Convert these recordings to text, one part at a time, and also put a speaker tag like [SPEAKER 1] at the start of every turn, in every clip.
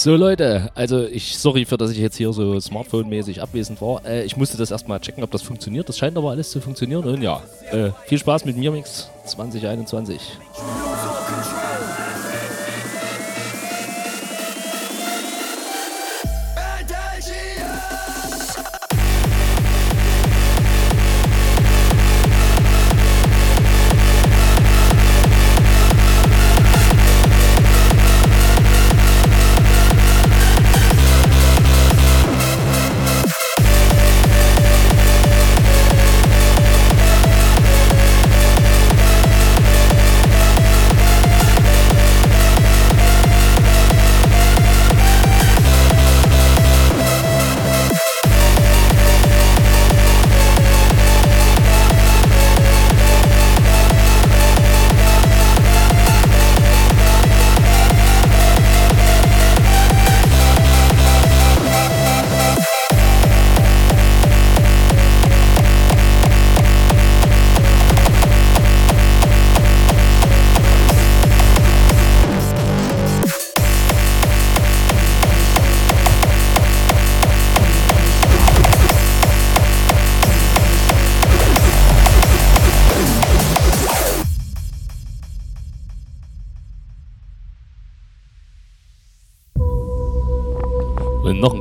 [SPEAKER 1] So Leute, also ich sorry für, dass ich jetzt hier so Smartphone-mäßig abwesend war. Äh, ich musste das erstmal checken, ob das funktioniert. Das scheint aber alles zu funktionieren und ja, äh, viel Spaß mit Mirmix 2021.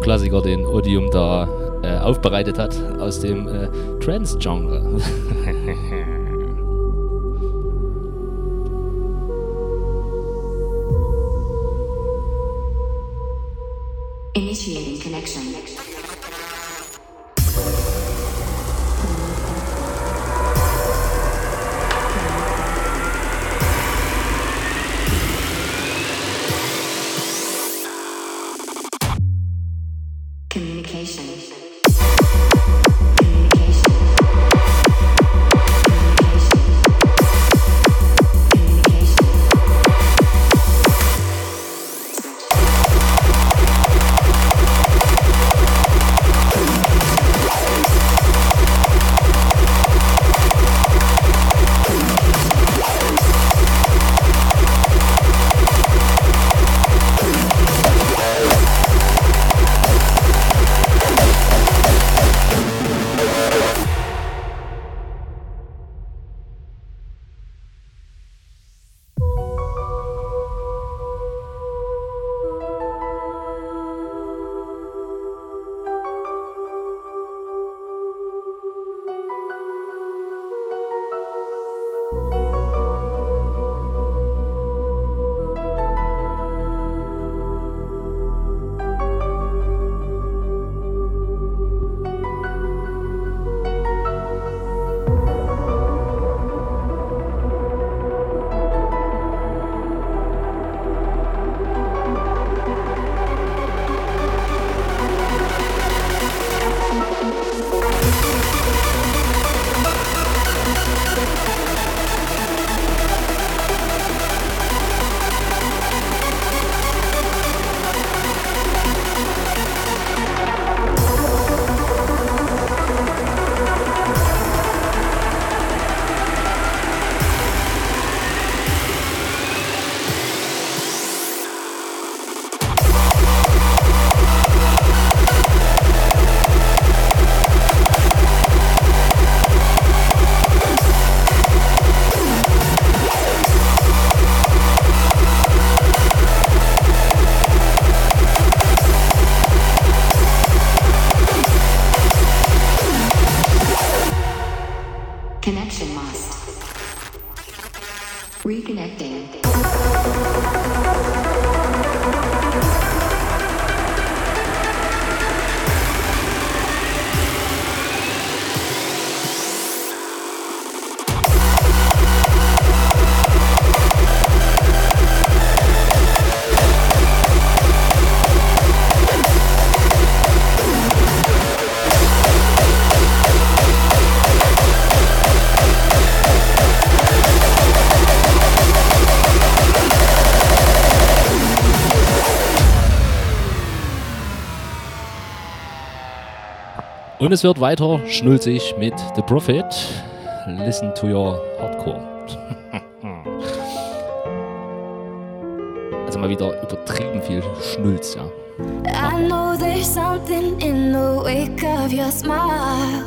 [SPEAKER 1] Klassiker, den Odium da äh, aufbereitet hat aus dem äh, Trance-Genre. Und es wird weiter schnulzig mit The Prophet. Listen to your Hardcore. Also mal wieder übertrieben viel Schnulz, ja.
[SPEAKER 2] I know there's something in the wake of your smile.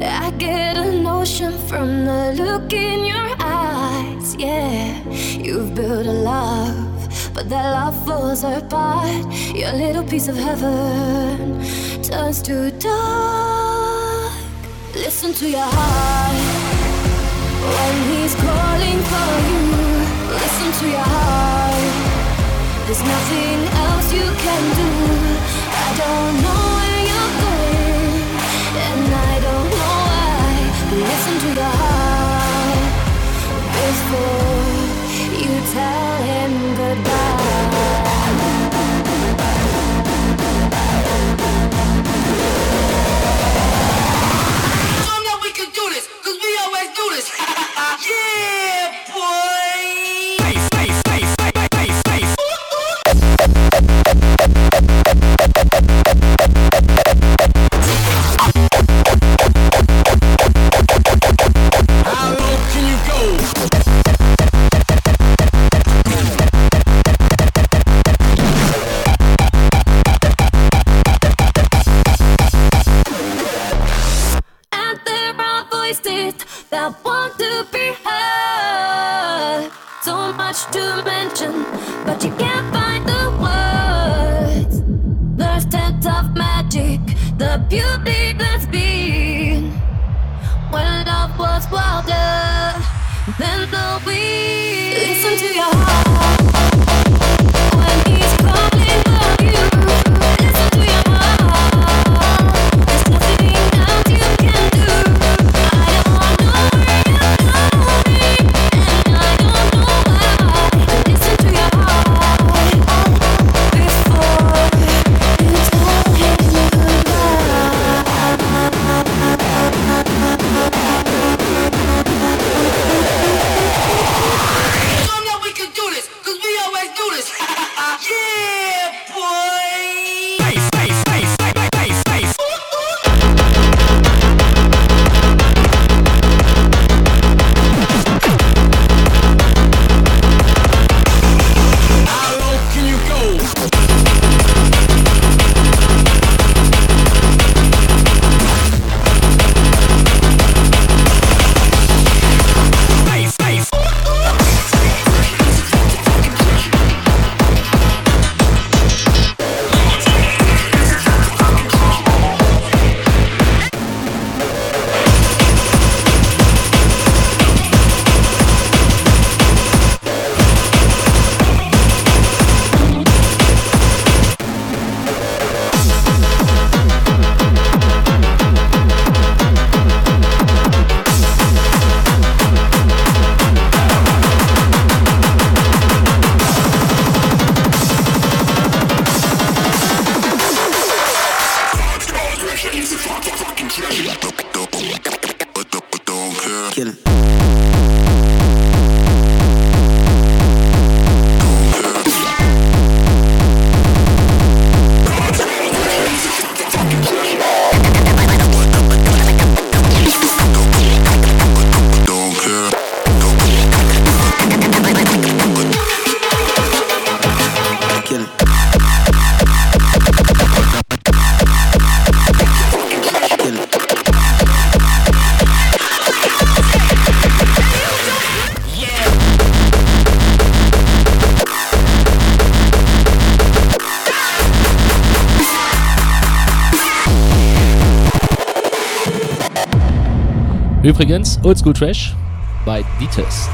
[SPEAKER 2] I get a notion from the look in your eyes. Yeah, you've built a love, but that love falls apart. Your little piece of heaven turns to dark. Listen to your heart when he's calling for you. Listen to your heart. There's nothing else you can do. I don't know where you're going, and I don't know why. Listen to your heart before you tell him goodbye.
[SPEAKER 1] Übrigens, Oldschool Trash bei D-Test.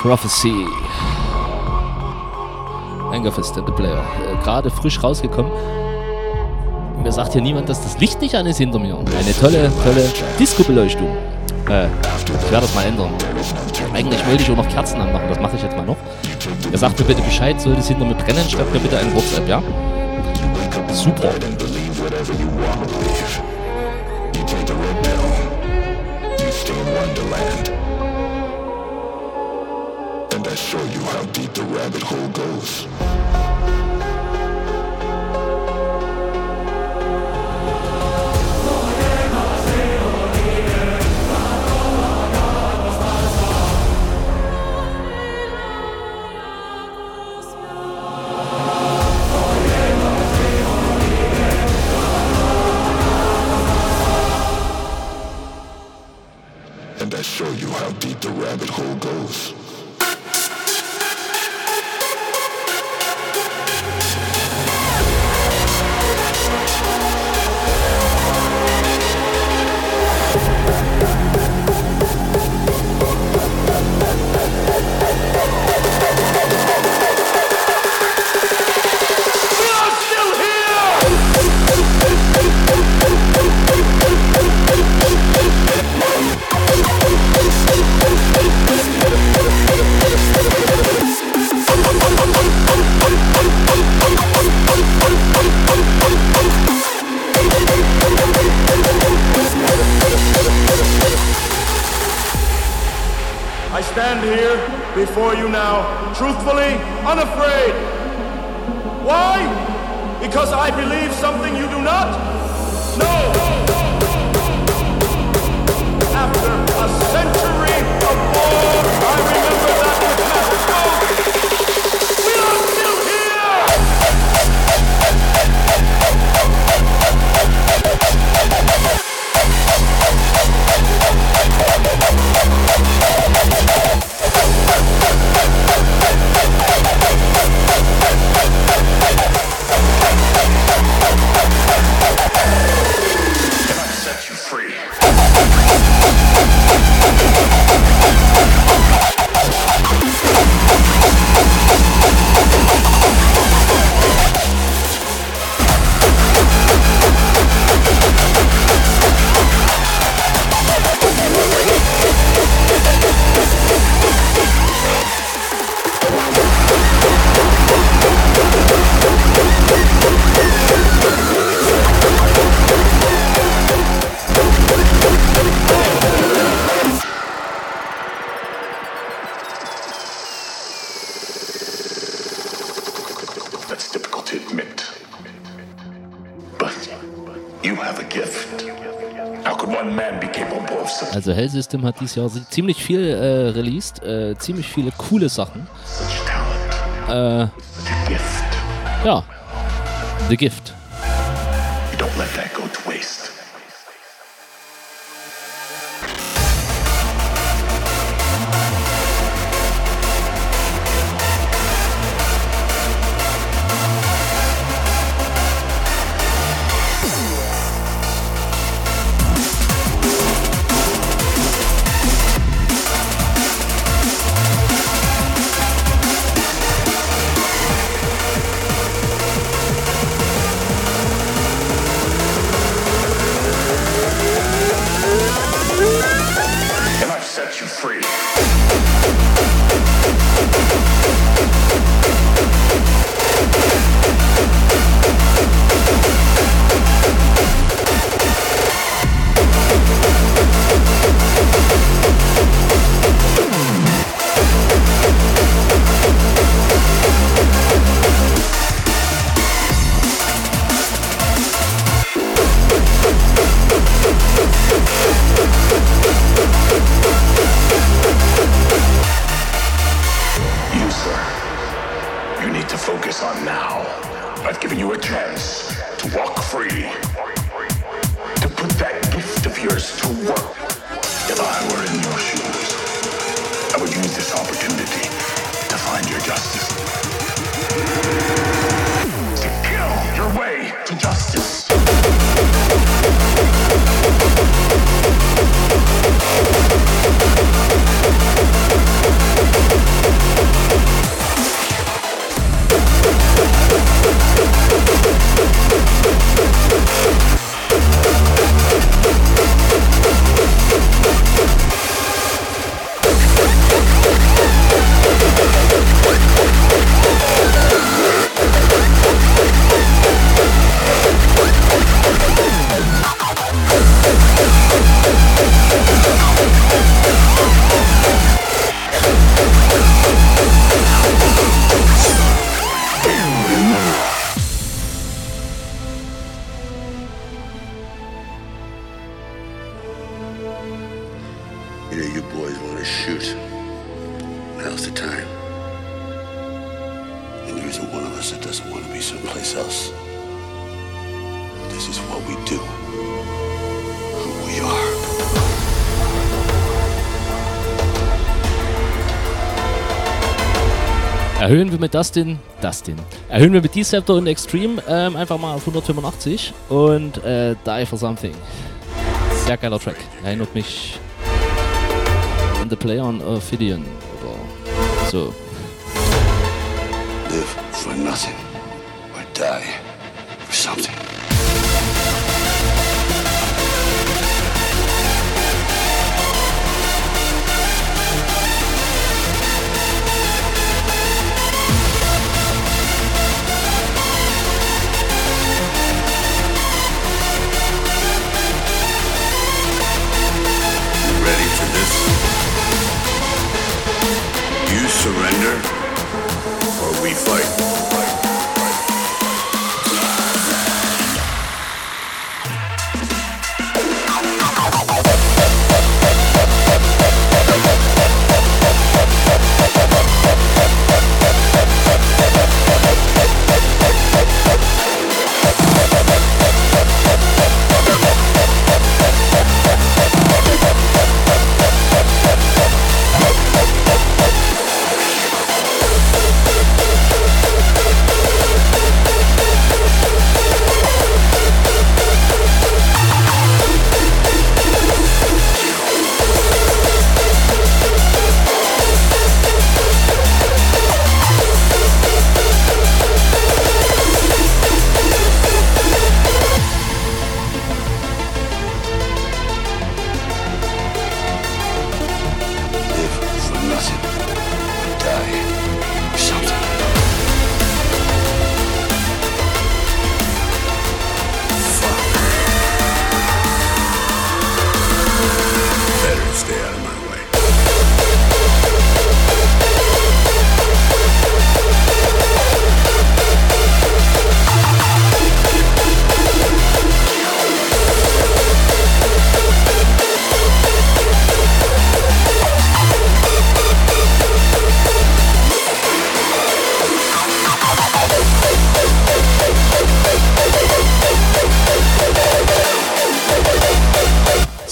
[SPEAKER 3] Prophecy. Anger Fist and the Player. Äh, Gerade frisch rausgekommen. Mir sagt hier niemand, dass das Licht nicht an ist hinter mir. Eine tolle, tolle Disco-Beleuchtung. Äh, ich werde das mal ändern. Eigentlich wollte ich auch noch Kerzen anmachen, das mache ich jetzt mal noch. Ihr sagt mir bitte Bescheid, sollte es hinter mir brennen, schreibt mir bitte eine WhatsApp, ja? Super.
[SPEAKER 4] And I show you how deep the rabbit hole goes.
[SPEAKER 3] Hell System hat dieses Jahr ziemlich viel äh, released, äh, ziemlich viele coole Sachen. Äh, ja. The Gift.
[SPEAKER 1] Erhöhen wir mit Dustin, Dustin. Erhöhen wir mit Deceptor und Extreme ähm, einfach mal auf 185 und äh, Die for Something. Sehr geiler Track. Erinnert mich an The Player on Ophidian oder so.
[SPEAKER 5] Live for nothing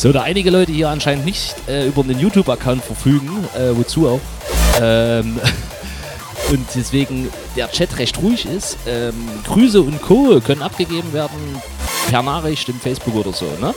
[SPEAKER 1] So, da einige Leute hier anscheinend nicht äh, über einen YouTube-Account verfügen, äh, wozu auch, ähm, und deswegen der Chat recht ruhig ist, ähm, Grüße und Co. können abgegeben werden per Nachricht im Facebook oder so, ne?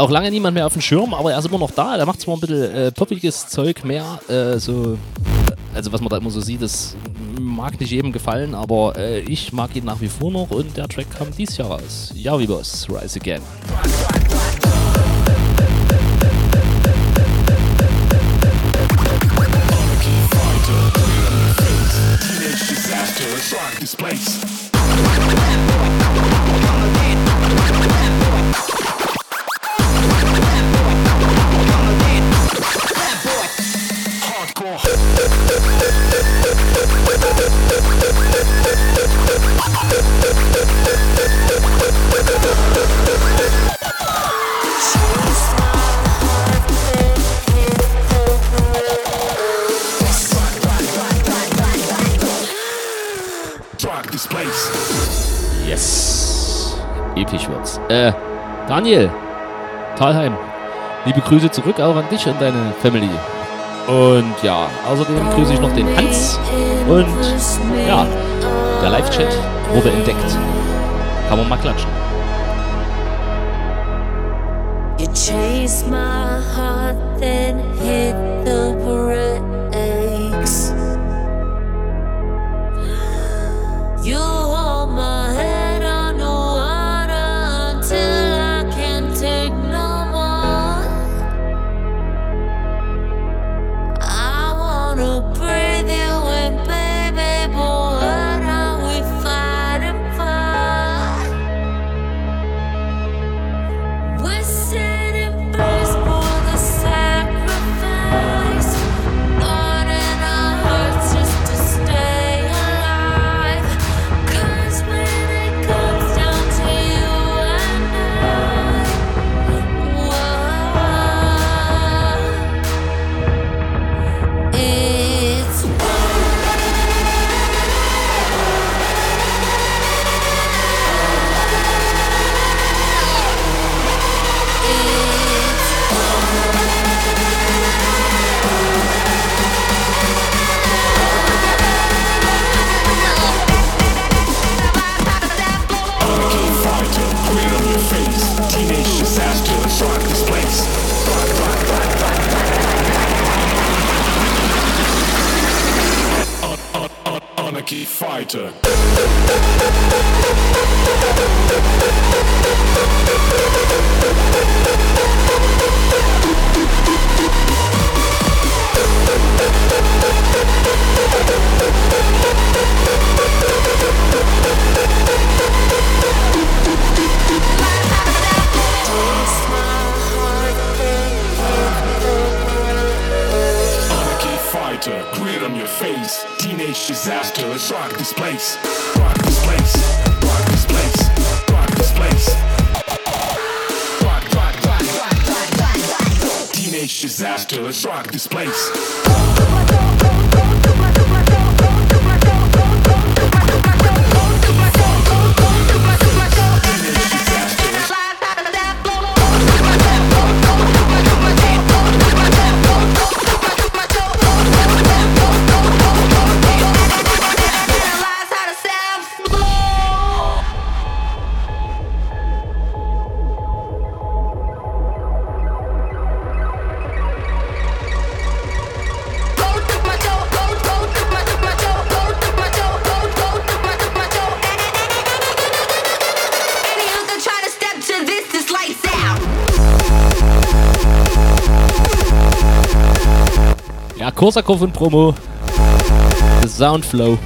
[SPEAKER 1] auch lange niemand mehr auf dem Schirm, aber er ist immer noch da. Der macht zwar ein bisschen äh, poppiges Zeug mehr, äh, so, äh, also was man da immer so sieht, das mag nicht jedem gefallen, aber äh, ich mag ihn nach wie vor noch und der Track kam dieses Jahr raus. Ja, wie Boss, Rise Again.
[SPEAKER 6] Yes. Episch
[SPEAKER 1] wird's. Äh, Daniel, Talheim, liebe Grüße zurück auch an dich und deine Family. Und ja, außerdem grüße ich noch den Hans und ja, der Live-Chat wurde entdeckt. Kann man mal klatschen.
[SPEAKER 2] You chased my heart, then hit the
[SPEAKER 6] road. Anarchy fighter. Fighter, grin on your face. Teenage disaster, let's rock this place. Rock this place. Rock this place. Rock this place. Rock, rock, rock, rock, rock, rock, rock. Teenage disaster, let's rock this place.
[SPEAKER 1] Ja, Korsakow und Promo. Soundflow.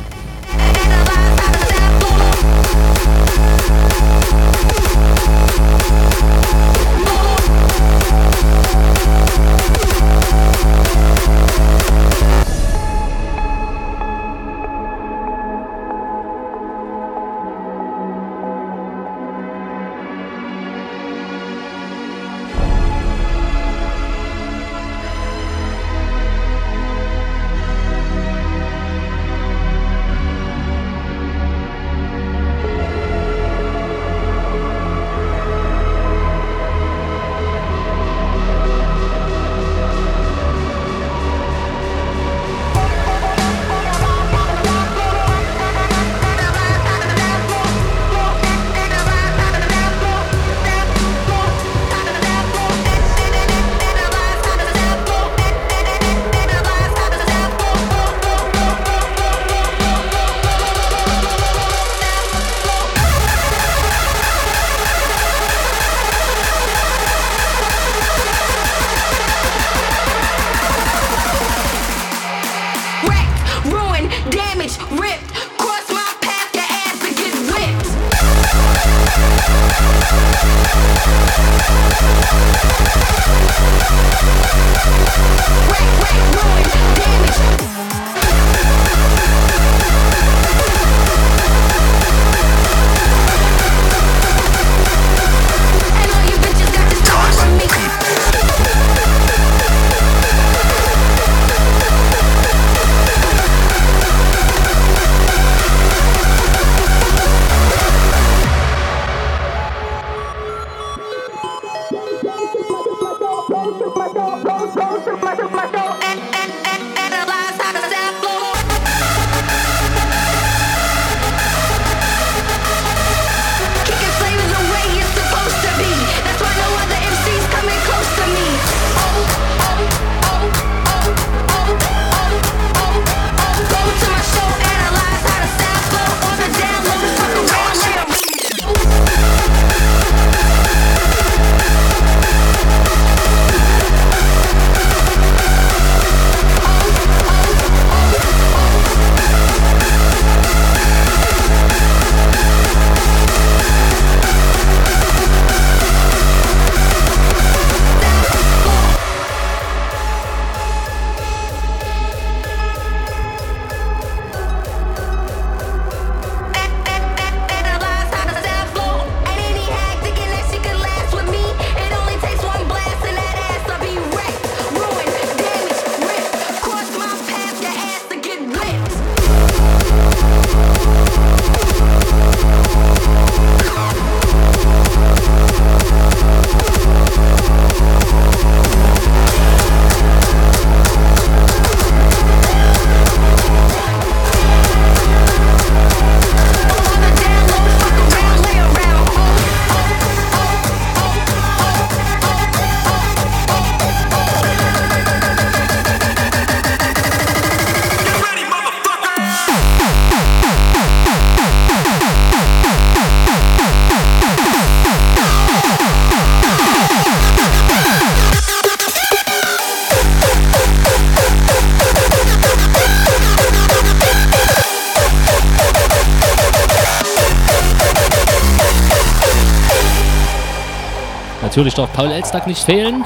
[SPEAKER 1] Natürlich darf Paul Elstag nicht fehlen.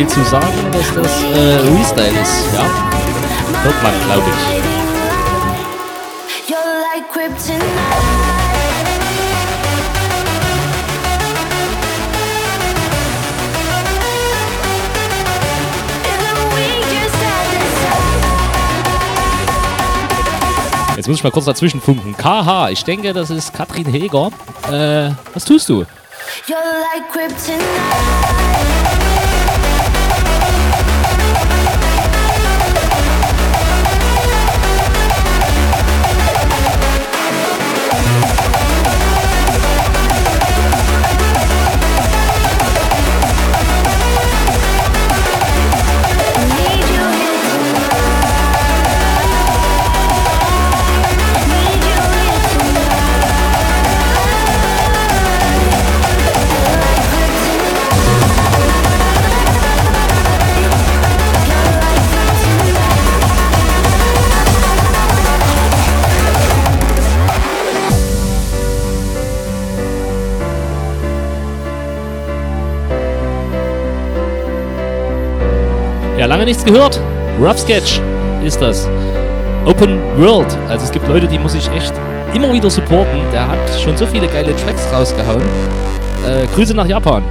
[SPEAKER 1] Viel zu sagen, dass das äh, Restyle ist. Ja, hört man, glaube ich. Jetzt muss ich mal kurz dazwischen funken. KH, ich denke, das ist Katrin Heger. Äh, was tust du?
[SPEAKER 2] You're like kryptonite.
[SPEAKER 1] Nichts gehört. Rough Sketch ist das. Open World. Also es gibt Leute, die muss ich echt immer wieder supporten. Der hat schon so viele geile Tracks rausgehauen. Äh, Grüße nach Japan.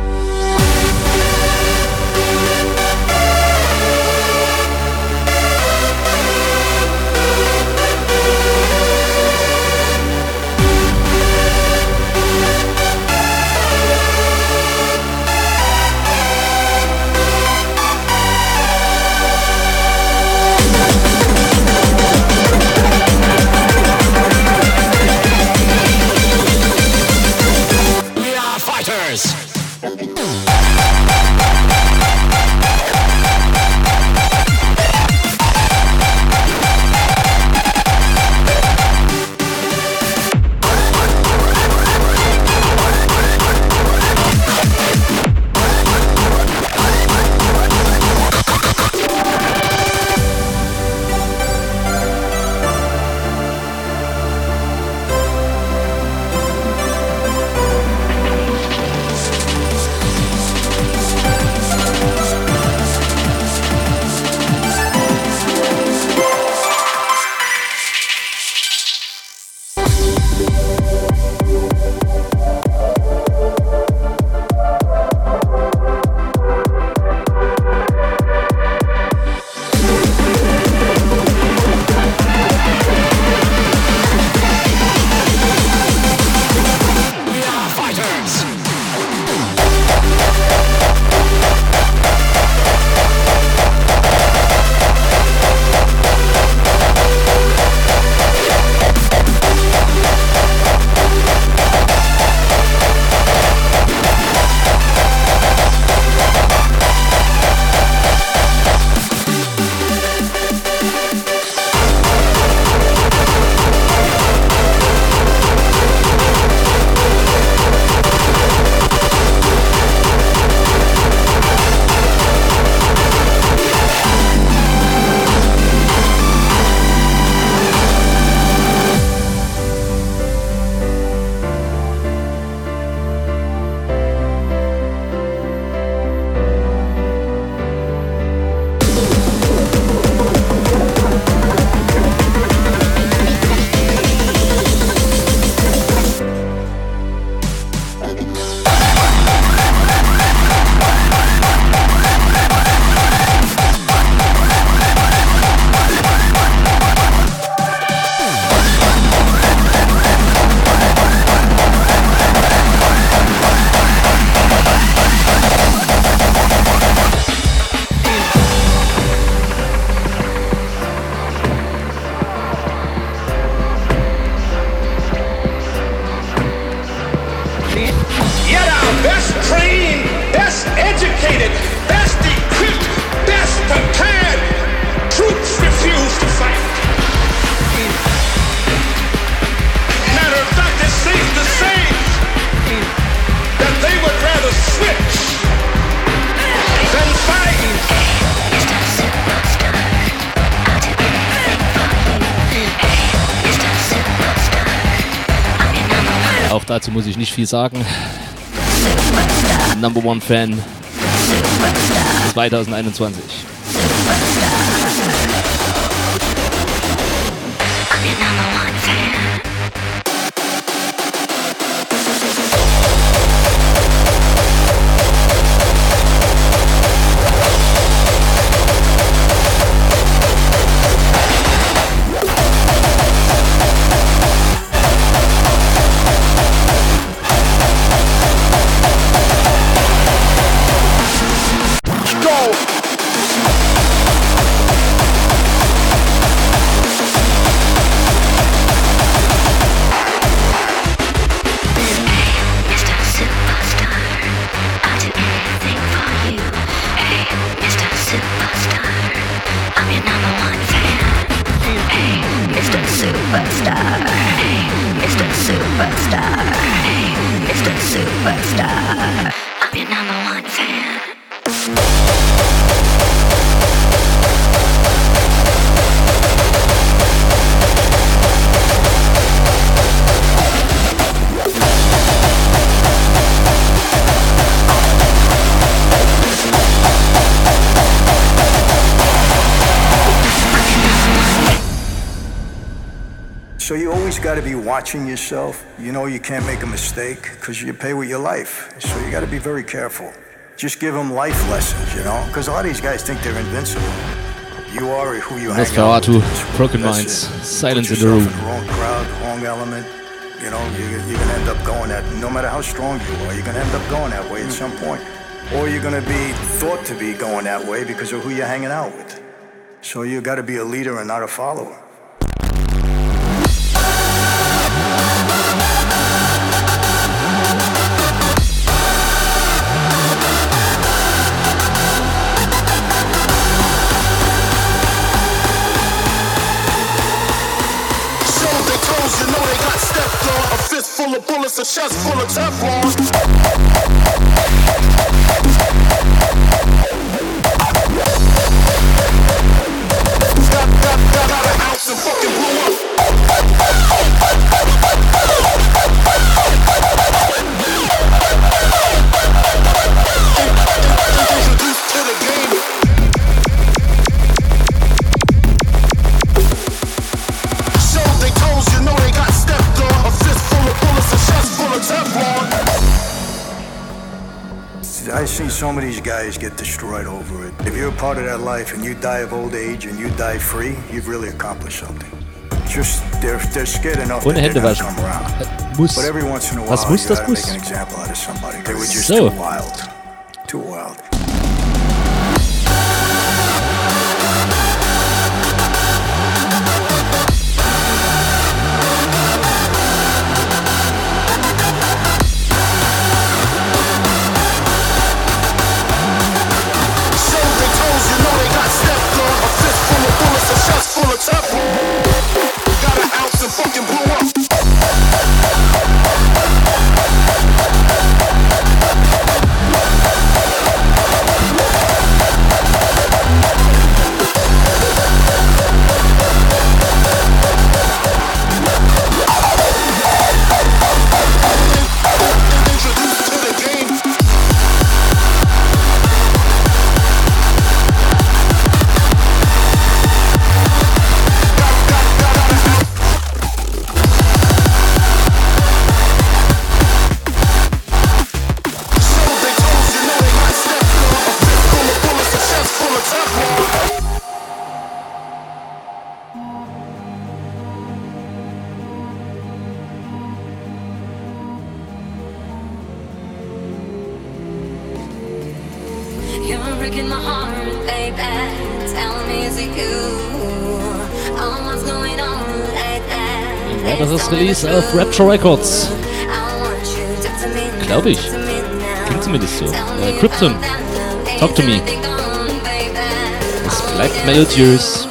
[SPEAKER 2] Viel sagen. Number One Fan 2021.
[SPEAKER 7] So you always got to be watching yourself. You know you can't make a mistake because you pay with your life. So you got to be very careful. Just give them life lessons, you know, because a lot of these guys think they're invincible. You are who you out
[SPEAKER 2] Nosferatu,
[SPEAKER 7] with.
[SPEAKER 2] Broken Minds. Silence in the Room.
[SPEAKER 7] In the wrong crowd, wrong element. You know, you, you're gonna end up going that. No matter how strong you are, you're gonna end up going that way at some point, or you're gonna be thought to be going that way because of who you're hanging out with. So you got to be a leader and not a follower.
[SPEAKER 8] Full of bullets, and chest full of Teflon. Got, got, got, got an ounce and fucking blew up. Chest full of Teflon.
[SPEAKER 7] I've seen so many of these guys get destroyed over it. If you're a part of that life and you die of old age and you die free, you've really accomplished something. Just they're they're scared enough
[SPEAKER 2] Ohne
[SPEAKER 7] that
[SPEAKER 2] Hände
[SPEAKER 7] they're gonna
[SPEAKER 2] waschen.
[SPEAKER 7] come around.
[SPEAKER 2] Äh, muss.
[SPEAKER 7] But every once in a while,
[SPEAKER 2] Was muss,
[SPEAKER 7] you
[SPEAKER 2] das
[SPEAKER 7] gotta
[SPEAKER 2] muss.
[SPEAKER 7] make an example out of somebody. They were just
[SPEAKER 2] So.
[SPEAKER 7] too wild, too wild.
[SPEAKER 8] fucking
[SPEAKER 2] blue 12 Rapture Records. Glaube ich. Klingt zumindest so. Äh, Krypton. Talk to me. Es bleibt melodiös.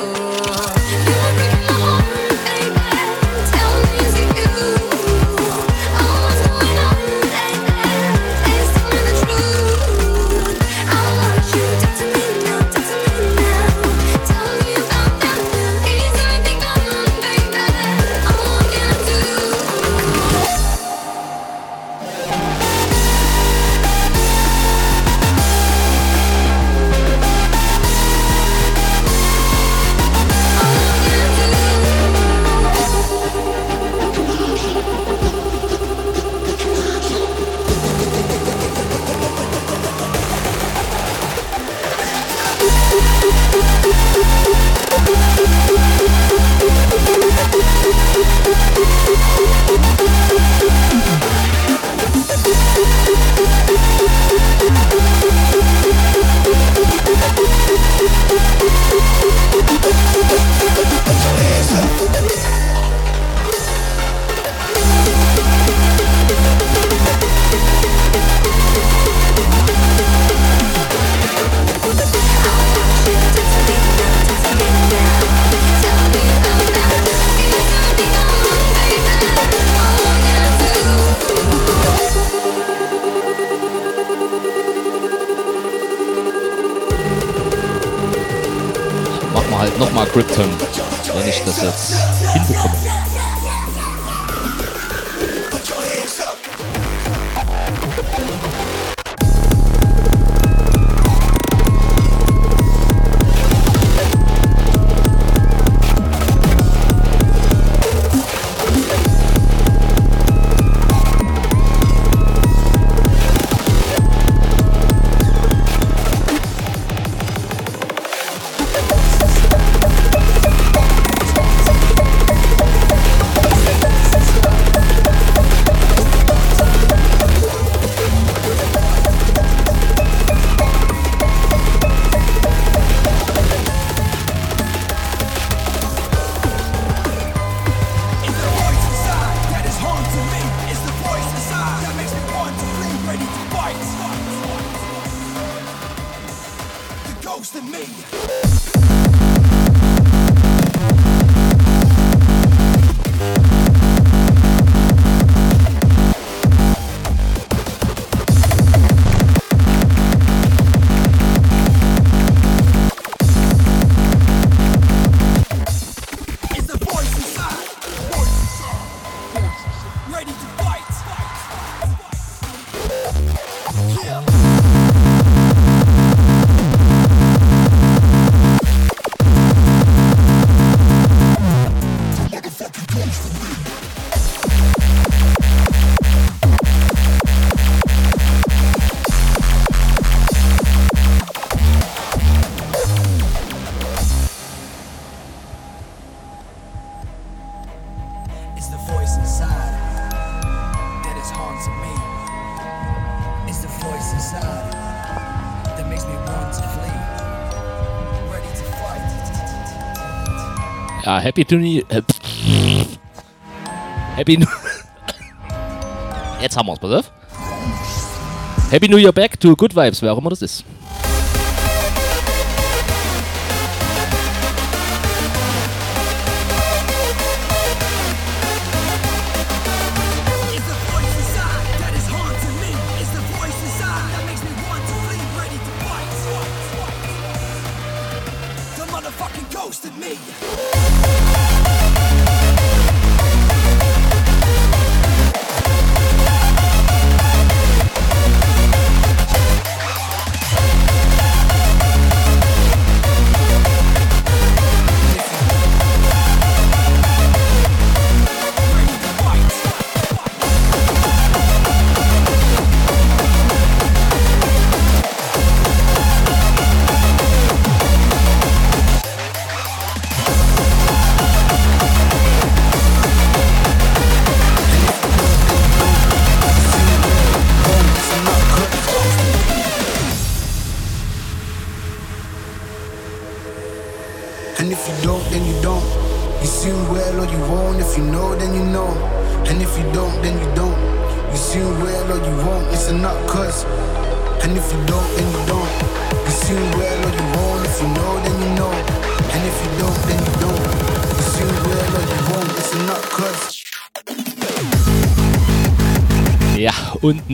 [SPEAKER 9] Happy to äh, Happy New Jetzt haben wir es, pass auf. Happy New Year back to Good Vibes, wer auch immer das ist.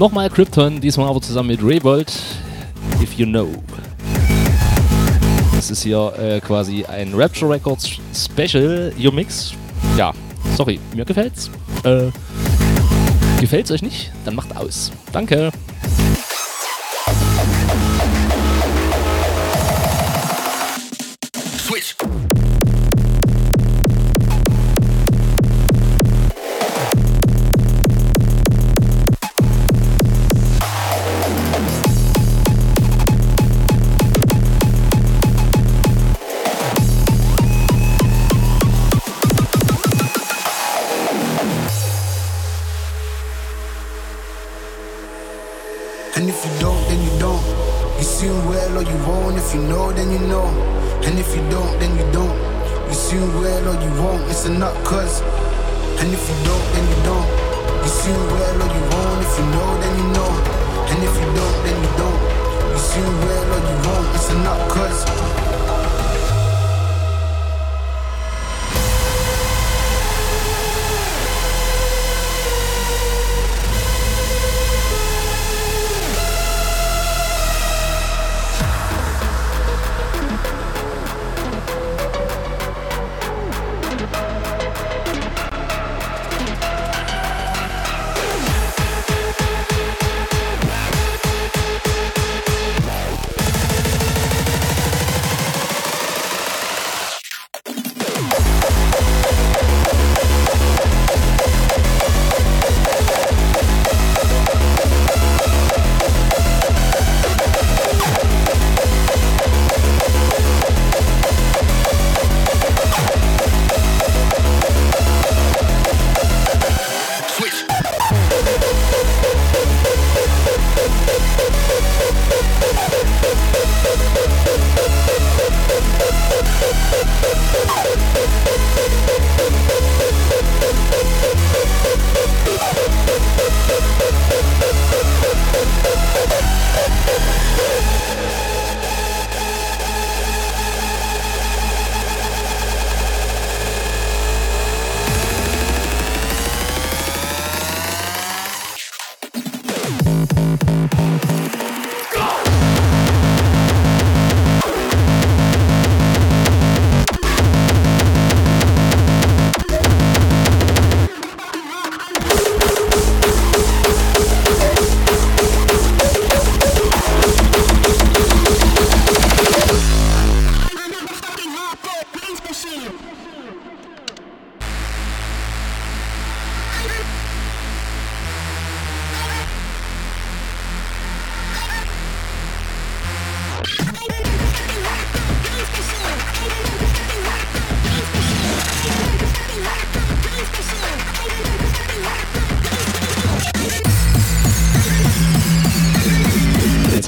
[SPEAKER 9] Nochmal Krypton, diesmal aber zusammen mit Raybold. If you know. Das ist hier äh, quasi ein Rapture Records Special, Your Mix. Ja, sorry, mir gefällt's. Äh, gefällt's euch nicht? Dann macht aus. Danke.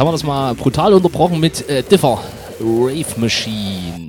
[SPEAKER 1] Haben wir das mal brutal unterbrochen mit äh, Differ. Rave Machine.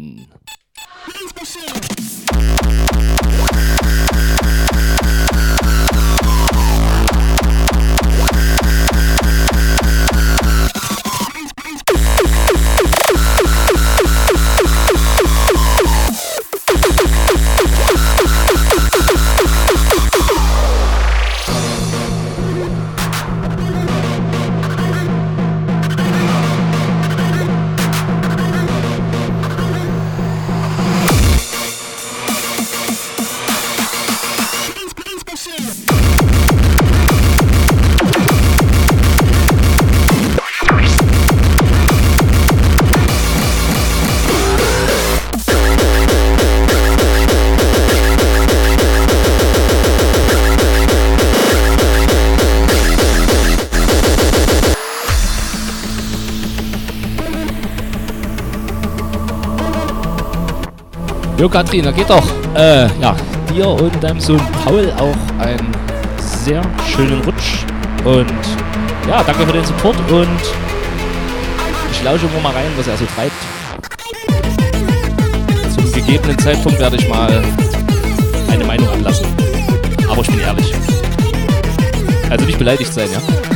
[SPEAKER 1] Jo, Katrin, da geht doch. Äh, ja, dir und deinem Sohn Paul auch einen sehr schönen Rutsch. Und ja, danke für den Support und ich lausche immer mal rein, was er so treibt. Zum gegebenen Zeitpunkt werde ich mal eine Meinung anlassen. Aber ich bin ehrlich. Also nicht beleidigt sein, ja?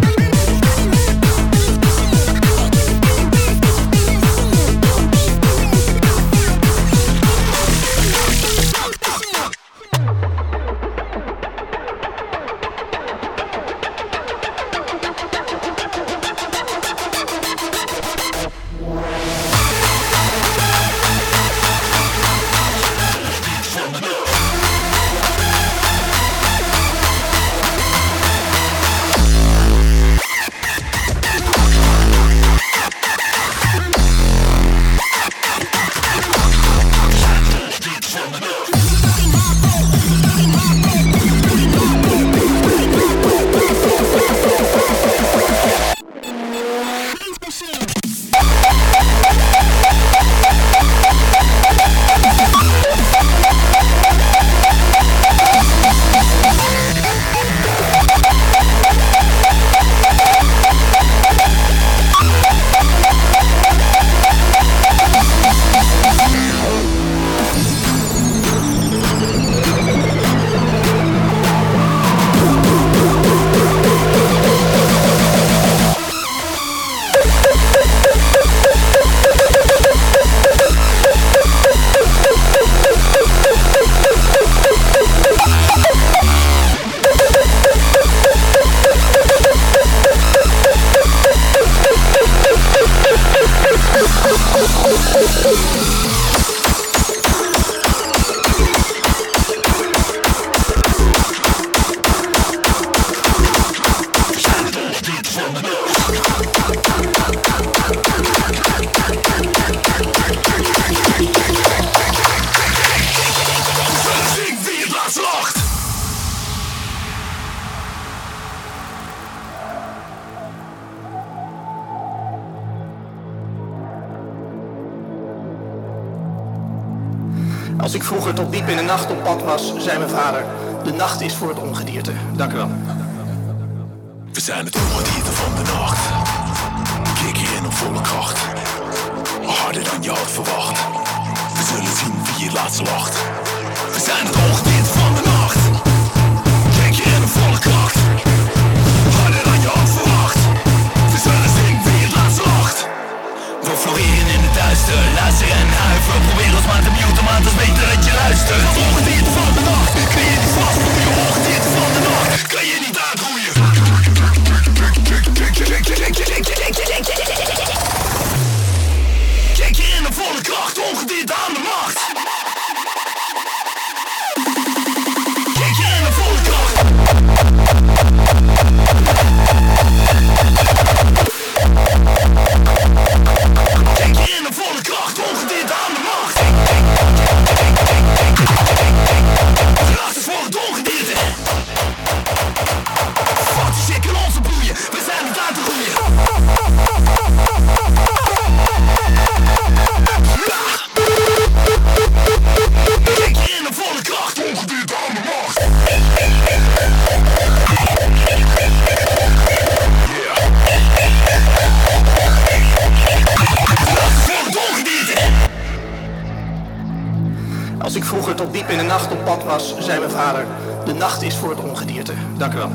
[SPEAKER 10] Ongedierte. Dank u wel.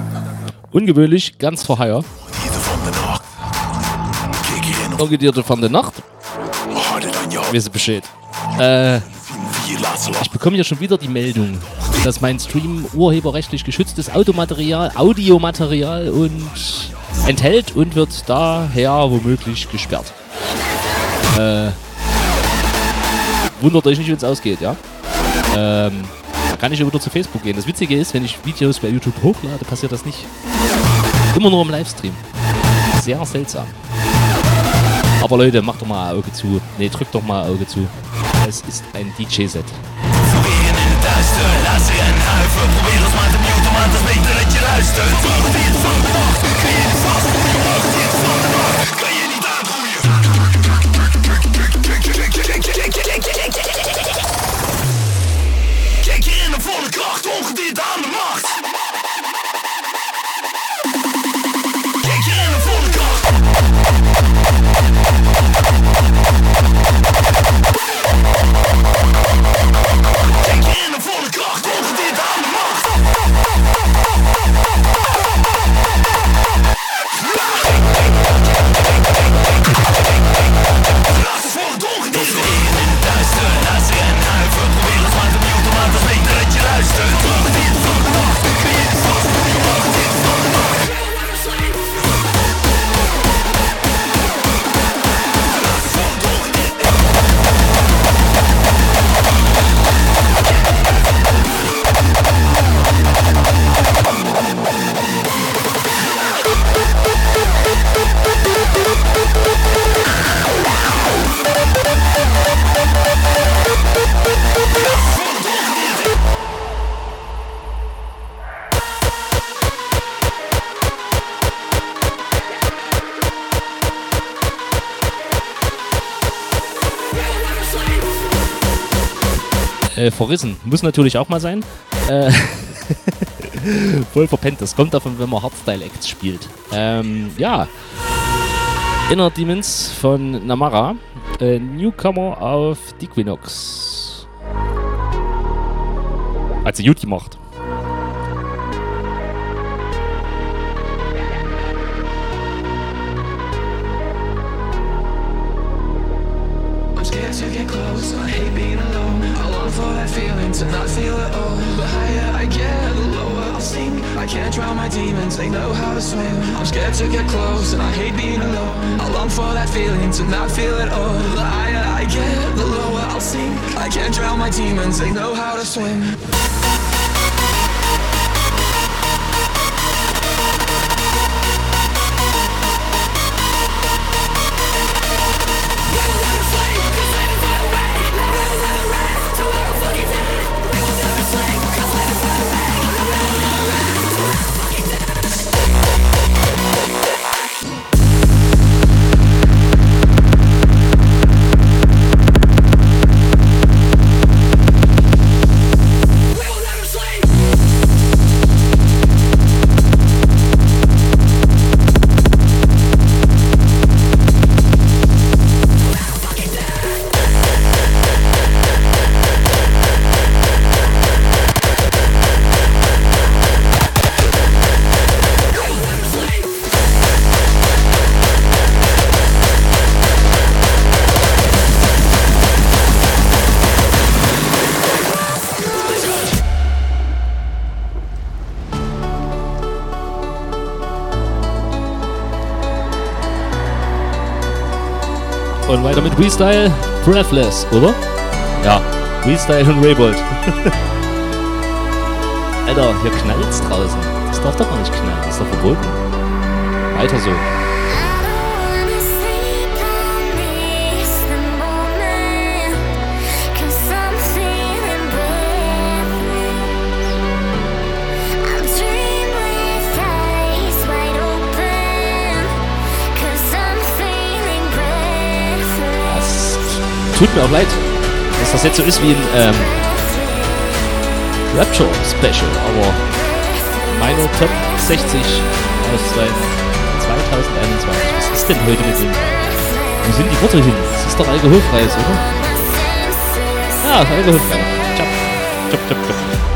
[SPEAKER 1] Ungewöhnlich, ganz vor Haier. Ungedierte von der Nacht. Wisst ihr Bescheid. Äh, ich bekomme hier schon wieder die Meldung, dass mein Stream urheberrechtlich geschütztes Automaterial, Audiomaterial und enthält und wird daher womöglich gesperrt. Äh, wundert euch nicht, wenn es ausgeht, ja? Ähm, kann ich wieder zu Facebook gehen. Das Witzige ist, wenn ich Videos bei YouTube hochlade, passiert das nicht. Immer nur im Livestream. Sehr seltsam. Aber Leute, macht doch mal Auge zu. Ne, drückt doch mal Auge zu. Es ist ein DJ-Set.
[SPEAKER 11] Kijk
[SPEAKER 1] verrissen. Muss natürlich auch mal sein. Äh, voll verpennt. Das kommt davon, wenn man Hardstyle-Acts spielt. Ähm, ja. Inner Demons von Namara. Äh, Newcomer auf Diquinox. Hat sie gut gemacht.
[SPEAKER 11] I'm scared to get close, I hate being alone I long for that feeling to not feel at all. The higher I get, the lower I'll sink. I can't drown my demons, they know how to swim. I'm scared to get close and I hate being alone. I long for that feeling to not feel at all. The higher I get, the lower I'll sink. I can't drown my demons, they know how to swim
[SPEAKER 1] Und weiter mit Freestyle Breathless, oder? Ja, Freestyle und Raybold. Alter, hier knallt's draußen. Das darf doch gar nicht knallen, das ist doch verboten. Weiter so. Tut mir auch leid, dass das jetzt so ist wie ein ähm, Rapture Special, aber meine Top 60 aus 2021. Was ist denn heute mit dem? Wo sind die Worte hin? Das ist doch alkoholfreies, oder? Ja, ist alkoholfrei. Ciao.
[SPEAKER 2] Jupp, jupp, jupp.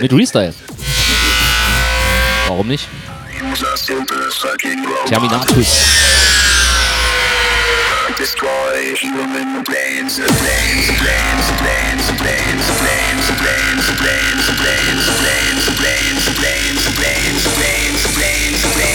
[SPEAKER 2] Mit Restyle. Warum nicht? Terminatus.
[SPEAKER 12] Destroy human planes, planes, planes, planes, planes, planes, planes, planes, planes, planes, planes, planes, planes, planes, planes, planes, planes,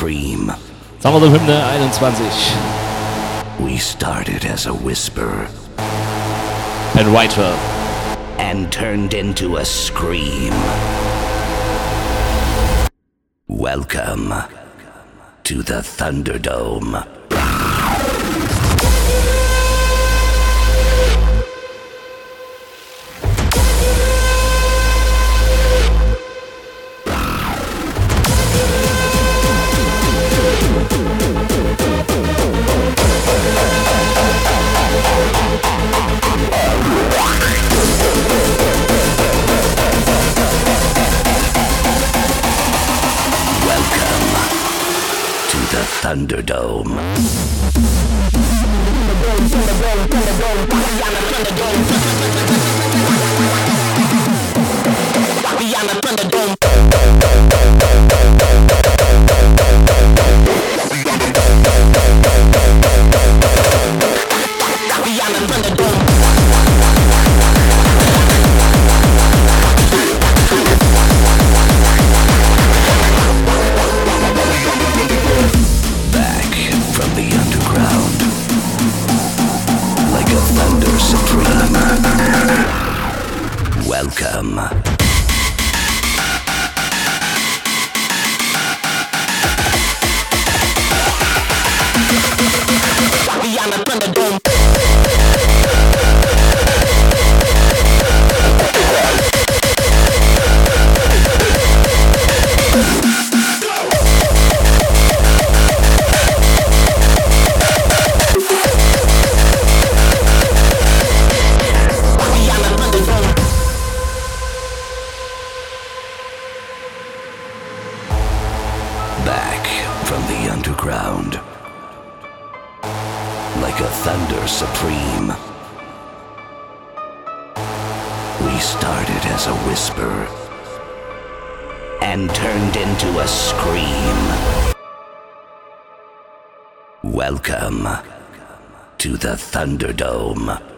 [SPEAKER 13] Supreme.
[SPEAKER 1] Hymne 21.
[SPEAKER 13] We started as a whisper.
[SPEAKER 1] And right.
[SPEAKER 13] And turned into a scream. Welcome to the Thunderdome. Thunderdome. Welcome to the Thunderdome.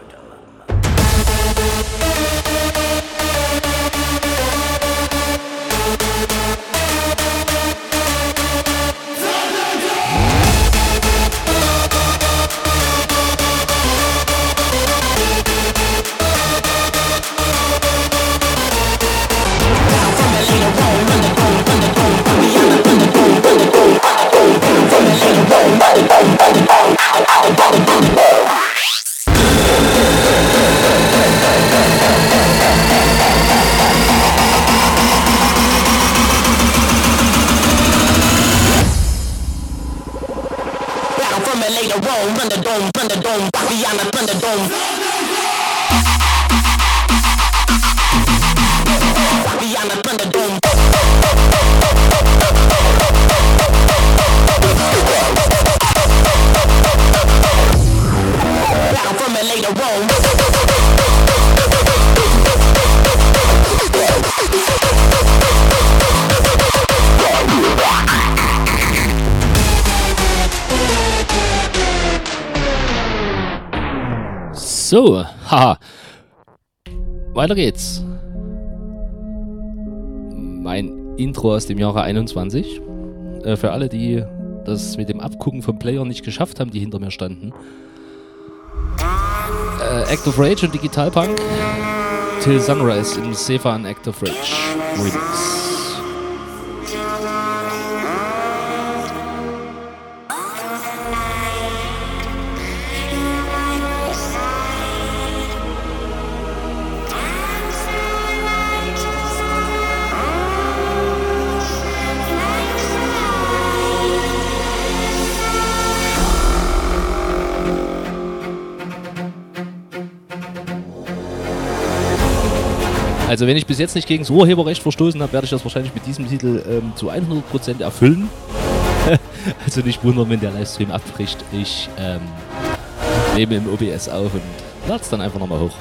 [SPEAKER 1] So, haha. Weiter geht's. Mein Intro aus dem Jahre 21. Äh, für alle, die das mit dem Abgucken vom Player nicht geschafft haben, die hinter mir standen. Äh, Act of Rage und Digital Punk. Till Sunrise im Sefan Act of Rage Remix. Also wenn ich bis jetzt nicht gegen das Urheberrecht verstoßen habe, werde ich das wahrscheinlich mit diesem Titel ähm, zu 100% erfüllen. also nicht wundern, wenn der Livestream abbricht. Ich ähm, nehme im OBS auf und lade es dann einfach nochmal hoch.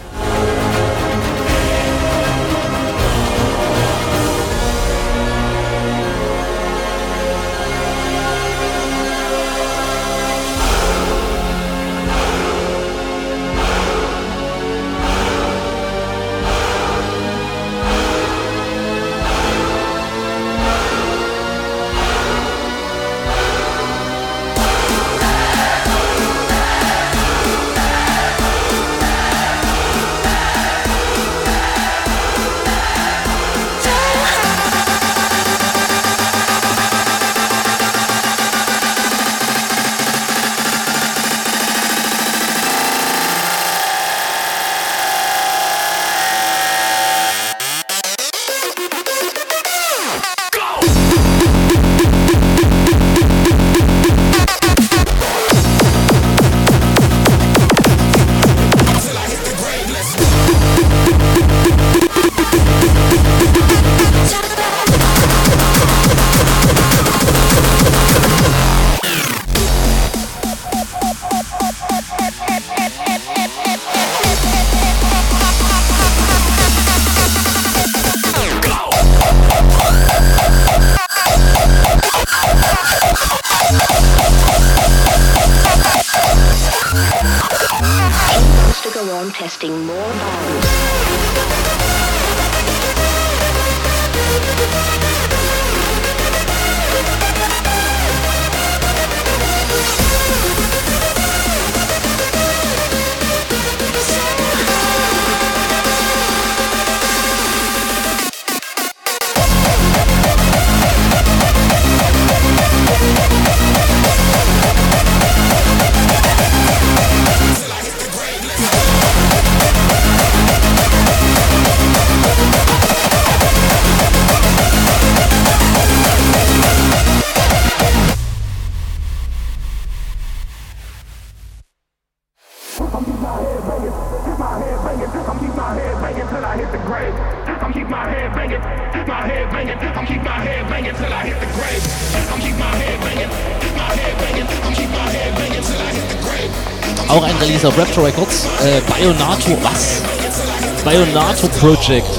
[SPEAKER 14] Project.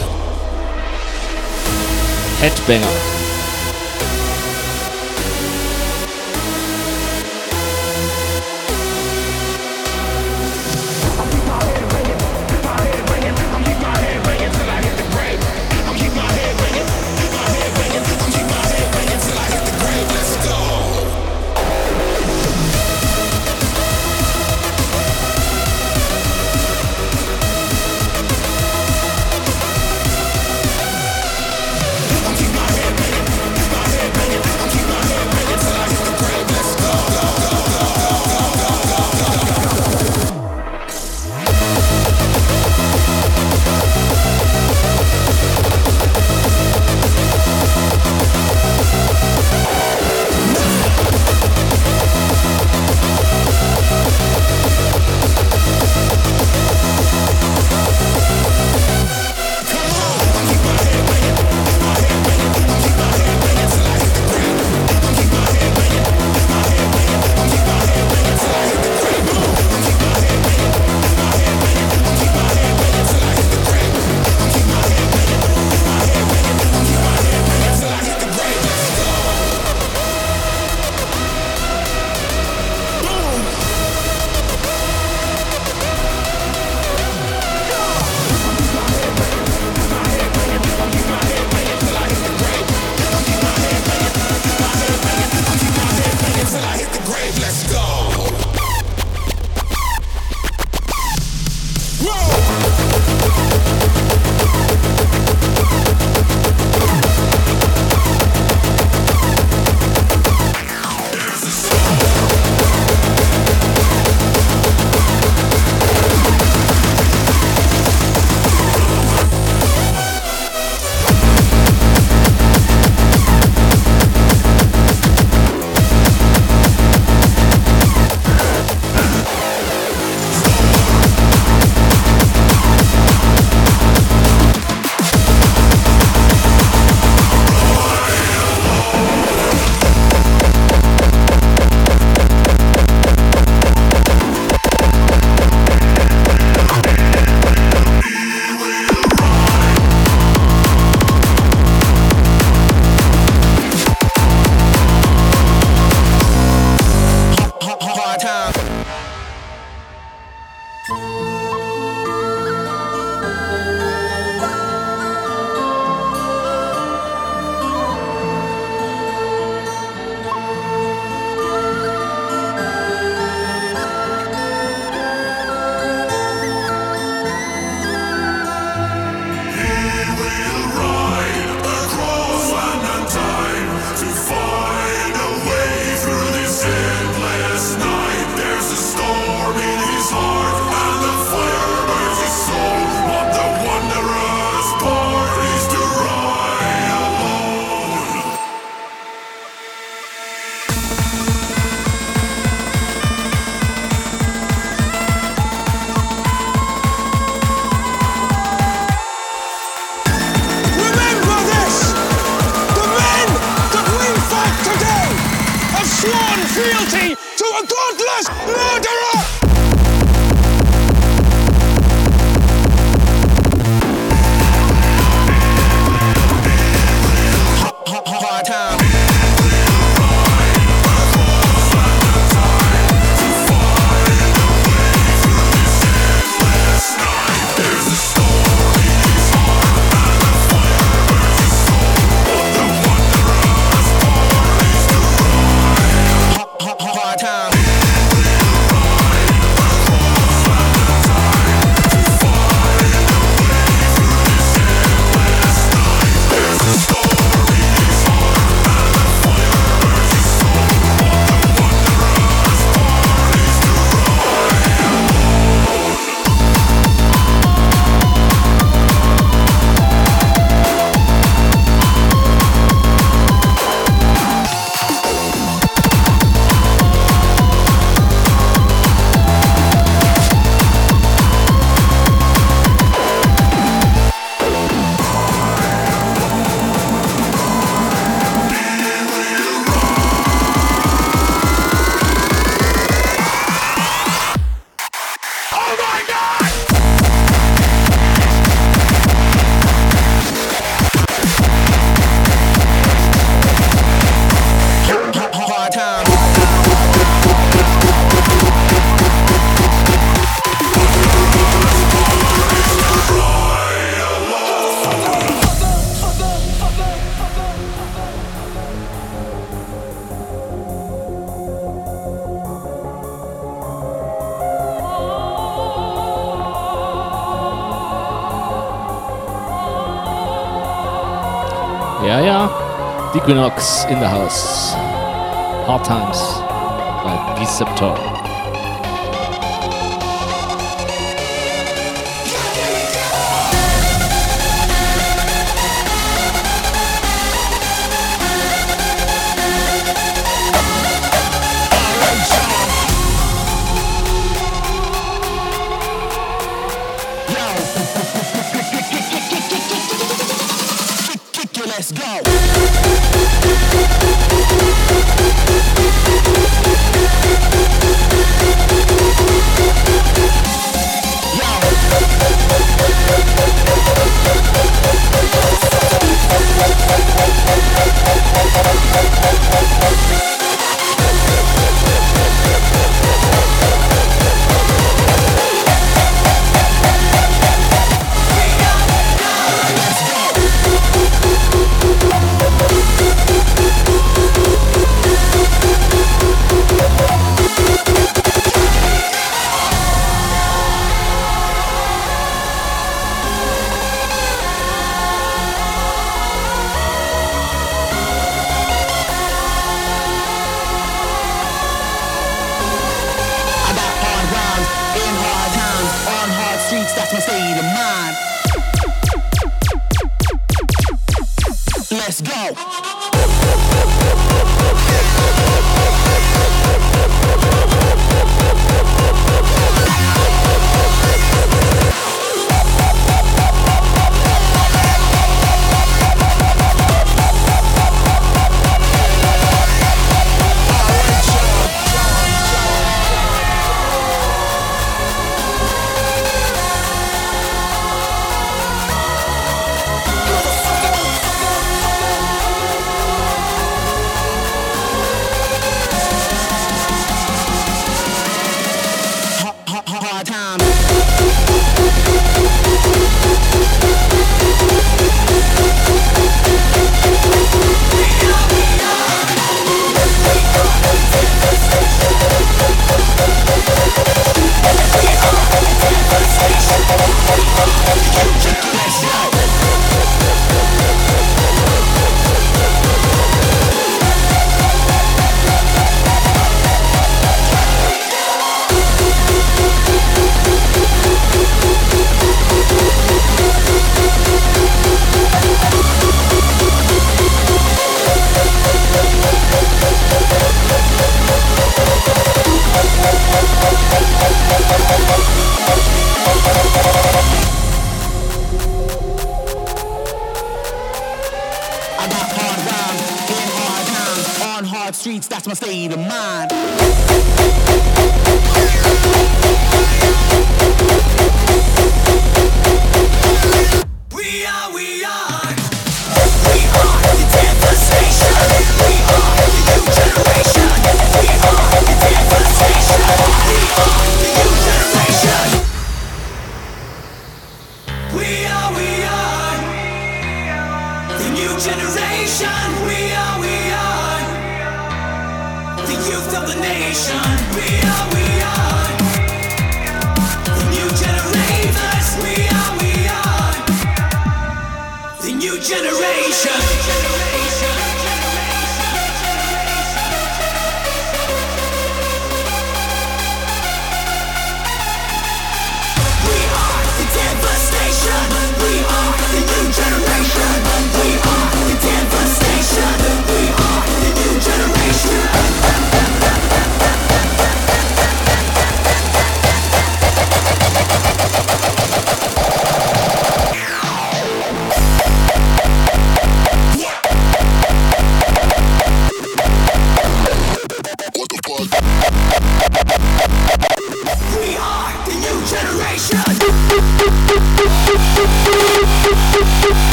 [SPEAKER 15] Equinox in the house. Hard Times by Deceptor.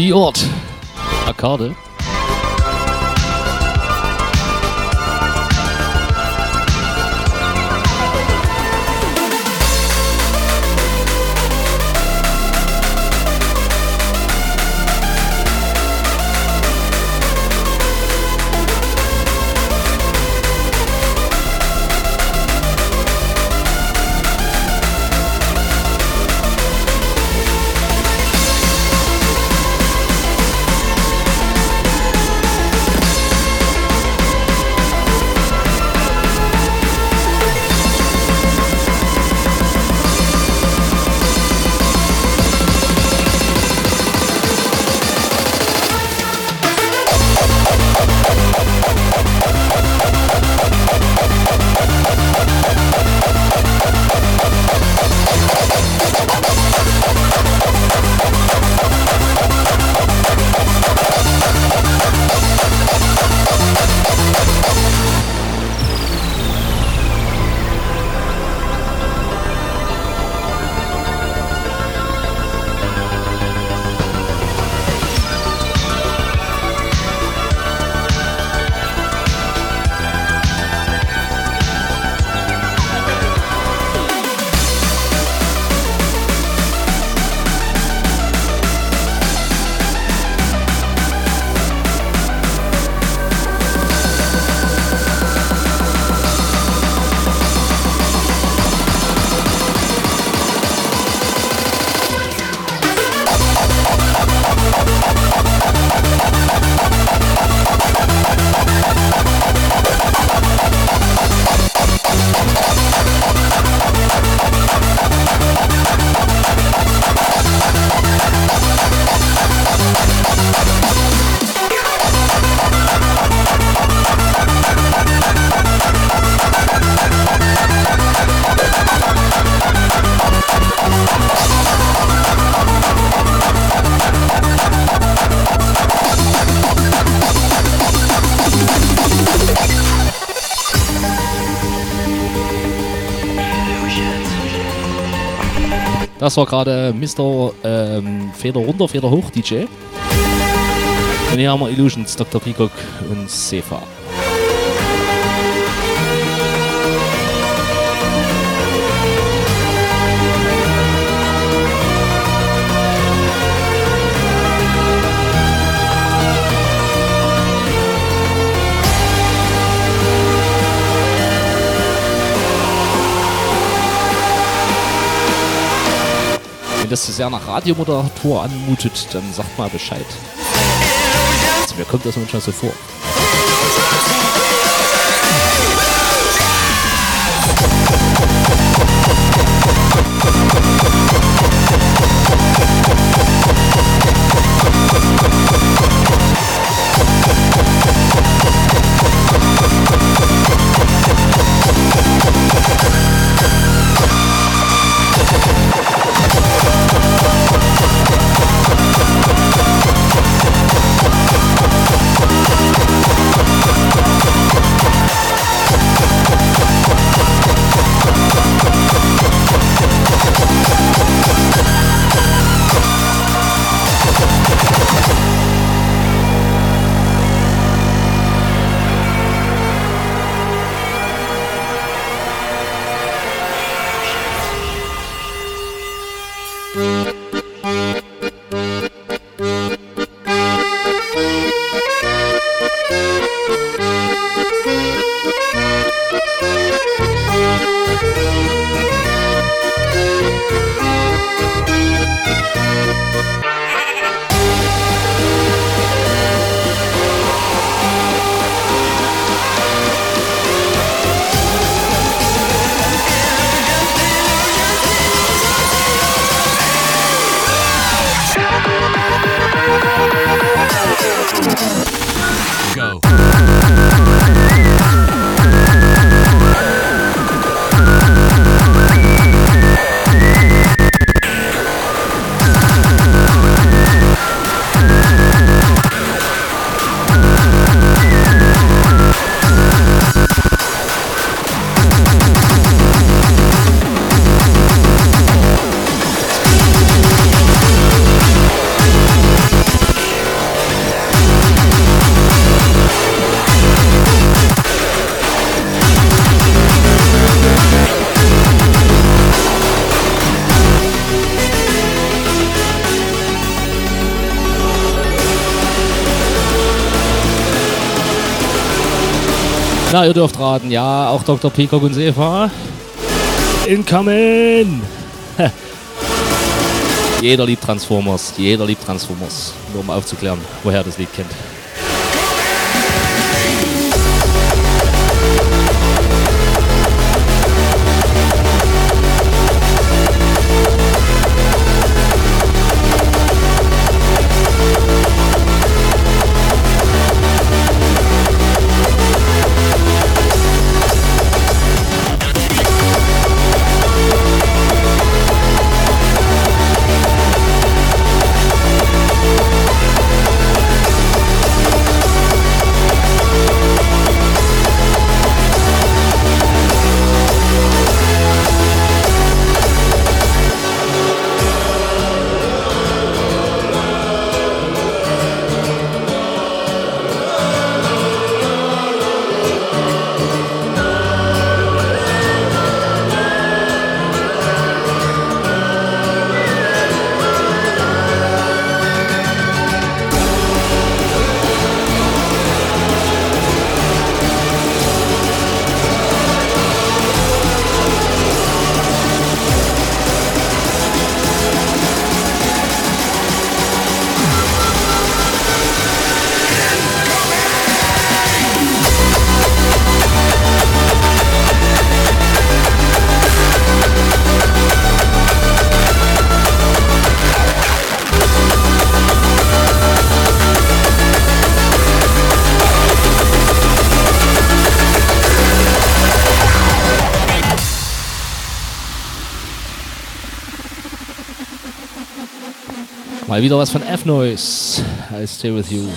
[SPEAKER 1] Die Ort. Arkade. Das war gerade Mr. Ähm, Feder runter, Feder hoch, DJ. Und hier haben wir Illusions, Dr. Peacock und Sefa. Wenn das zu sehr nach Radiomoderator anmutet, dann sagt mal Bescheid. Also mir kommt das manchmal so vor. Na, ihr dürft raten, ja, auch Dr. Peacock und Sefa. Incoming! jeder liebt Transformers, jeder liebt Transformers. Nur um aufzuklären, woher das Lied kennt. Mal wieder was von F-Noise. I stay with you.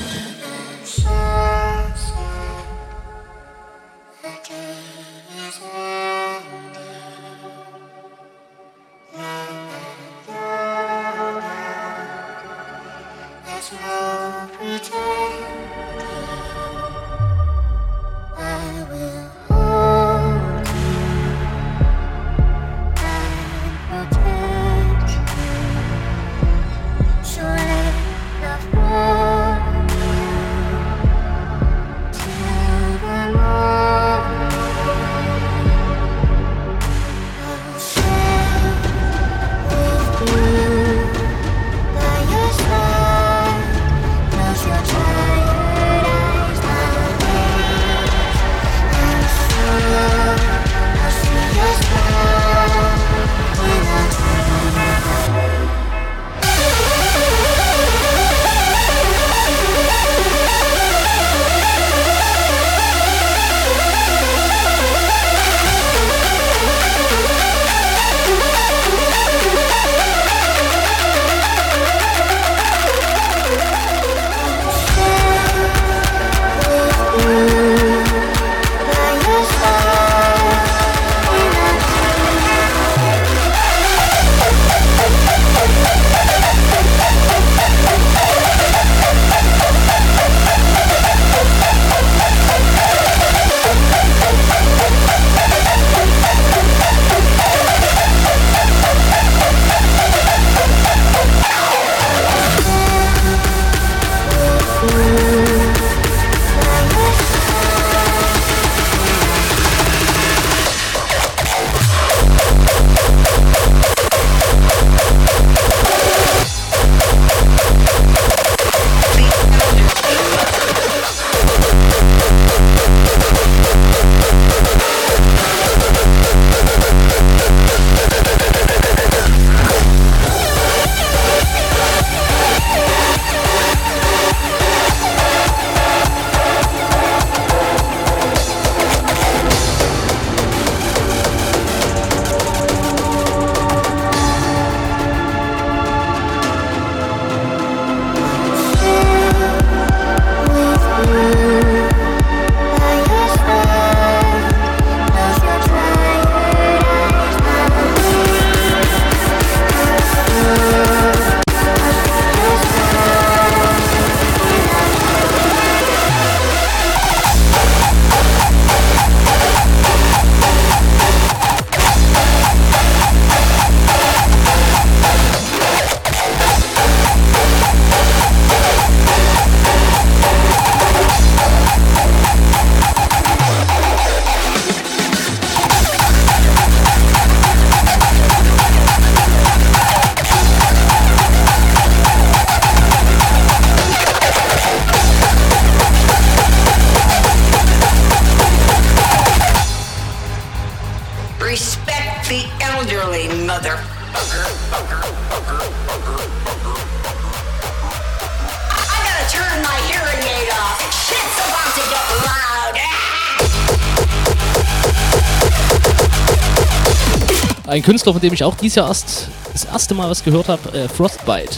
[SPEAKER 1] Ein Künstler, von dem ich auch dieses Jahr erst das erste Mal was gehört habe, äh, Frostbite.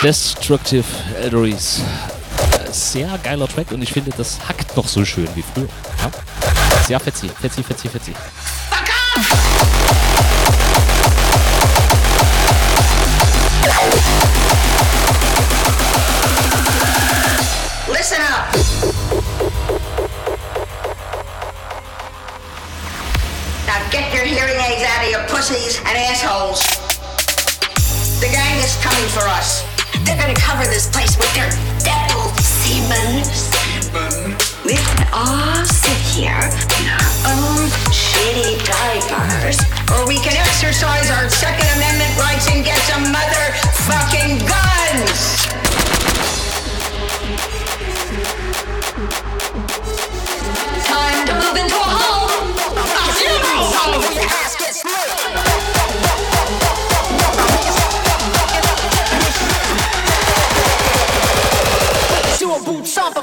[SPEAKER 1] Destructive Elderies. Äh, sehr geiler Track und ich finde, das hackt noch so schön wie früher. Ja? Sehr
[SPEAKER 16] fetzig, fetzig, fetzig, fetzig. Fuck off! Gonna cover this place with their devil semen. We can all sit here in our own shitty diapers, or we can exercise our Second Amendment rights and get some motherfucking guns.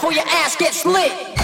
[SPEAKER 17] Before your ass gets lit.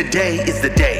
[SPEAKER 18] Today is the day.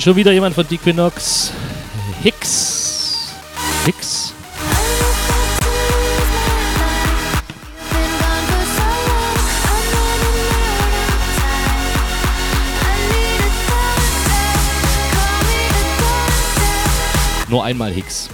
[SPEAKER 19] Und schon wieder jemand von Dequinox. Hicks. Hicks. Nur einmal Hicks.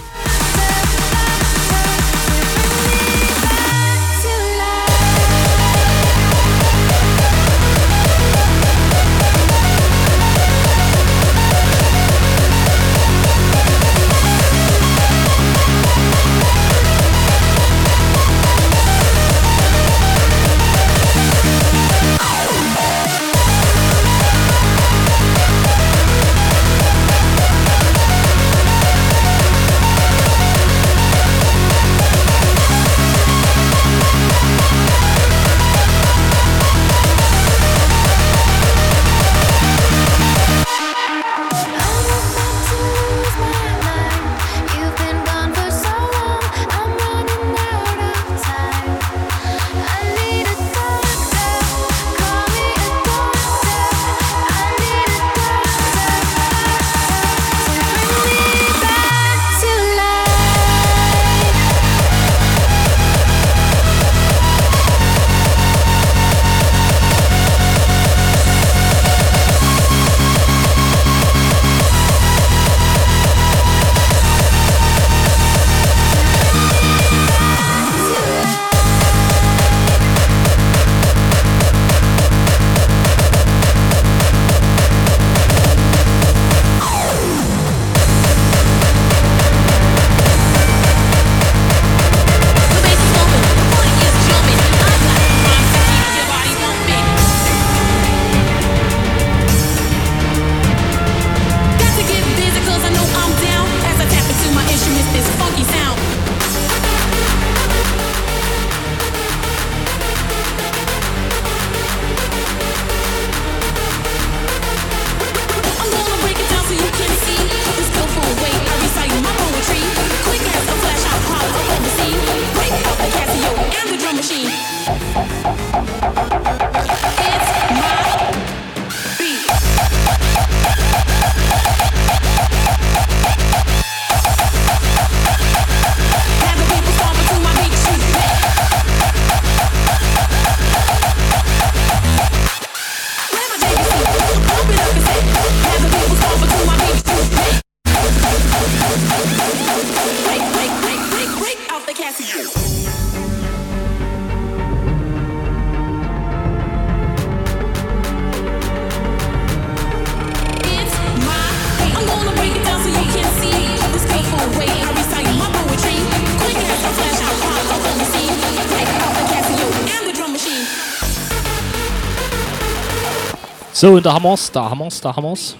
[SPEAKER 1] So,
[SPEAKER 19] und da haben wir's, da haben wir's, da haben wir's.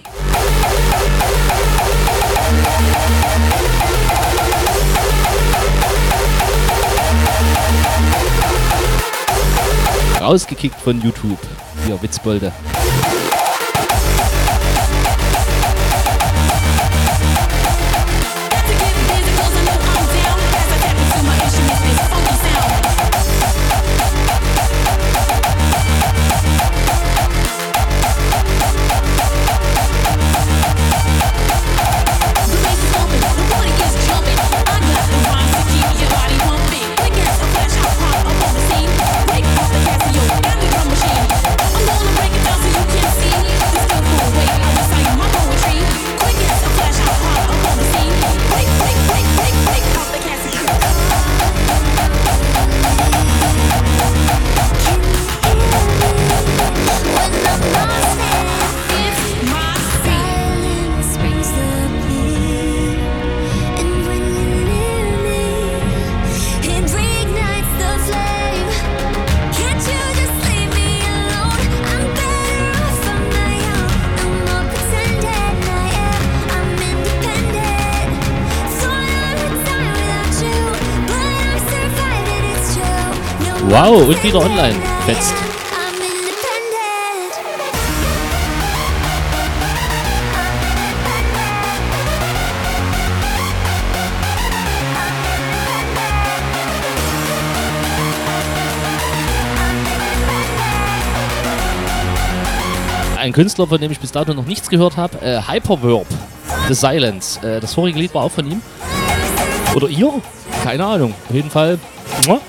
[SPEAKER 19] Rausgekickt von YouTube, ihr Witzbolde.
[SPEAKER 2] Und wieder online. Fetzt. Ein Künstler, von dem ich bis dato noch nichts gehört habe, äh, Hyperverb, The Silence. Äh, das vorige Lied war auch von ihm. Oder ihr? Keine Ahnung. Auf jeden Fall, muah,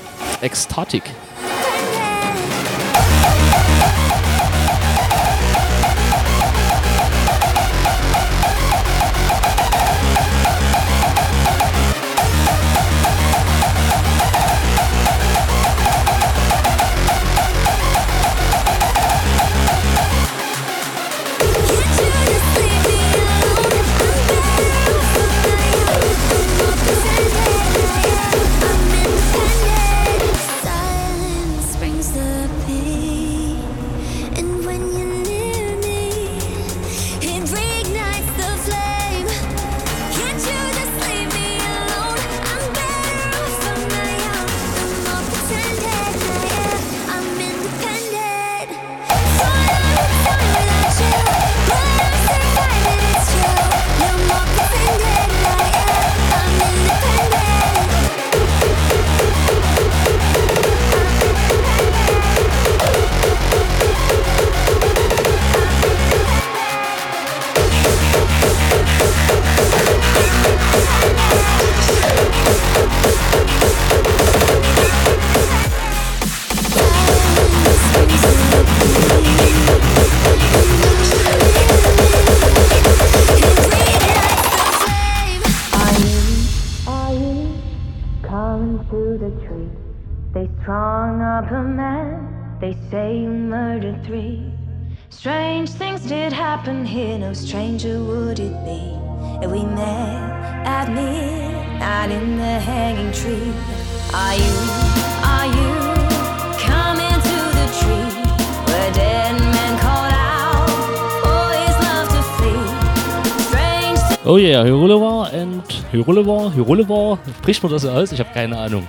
[SPEAKER 2] Hyrule Hyrule Spricht man das so aus? Ich habe keine Ahnung.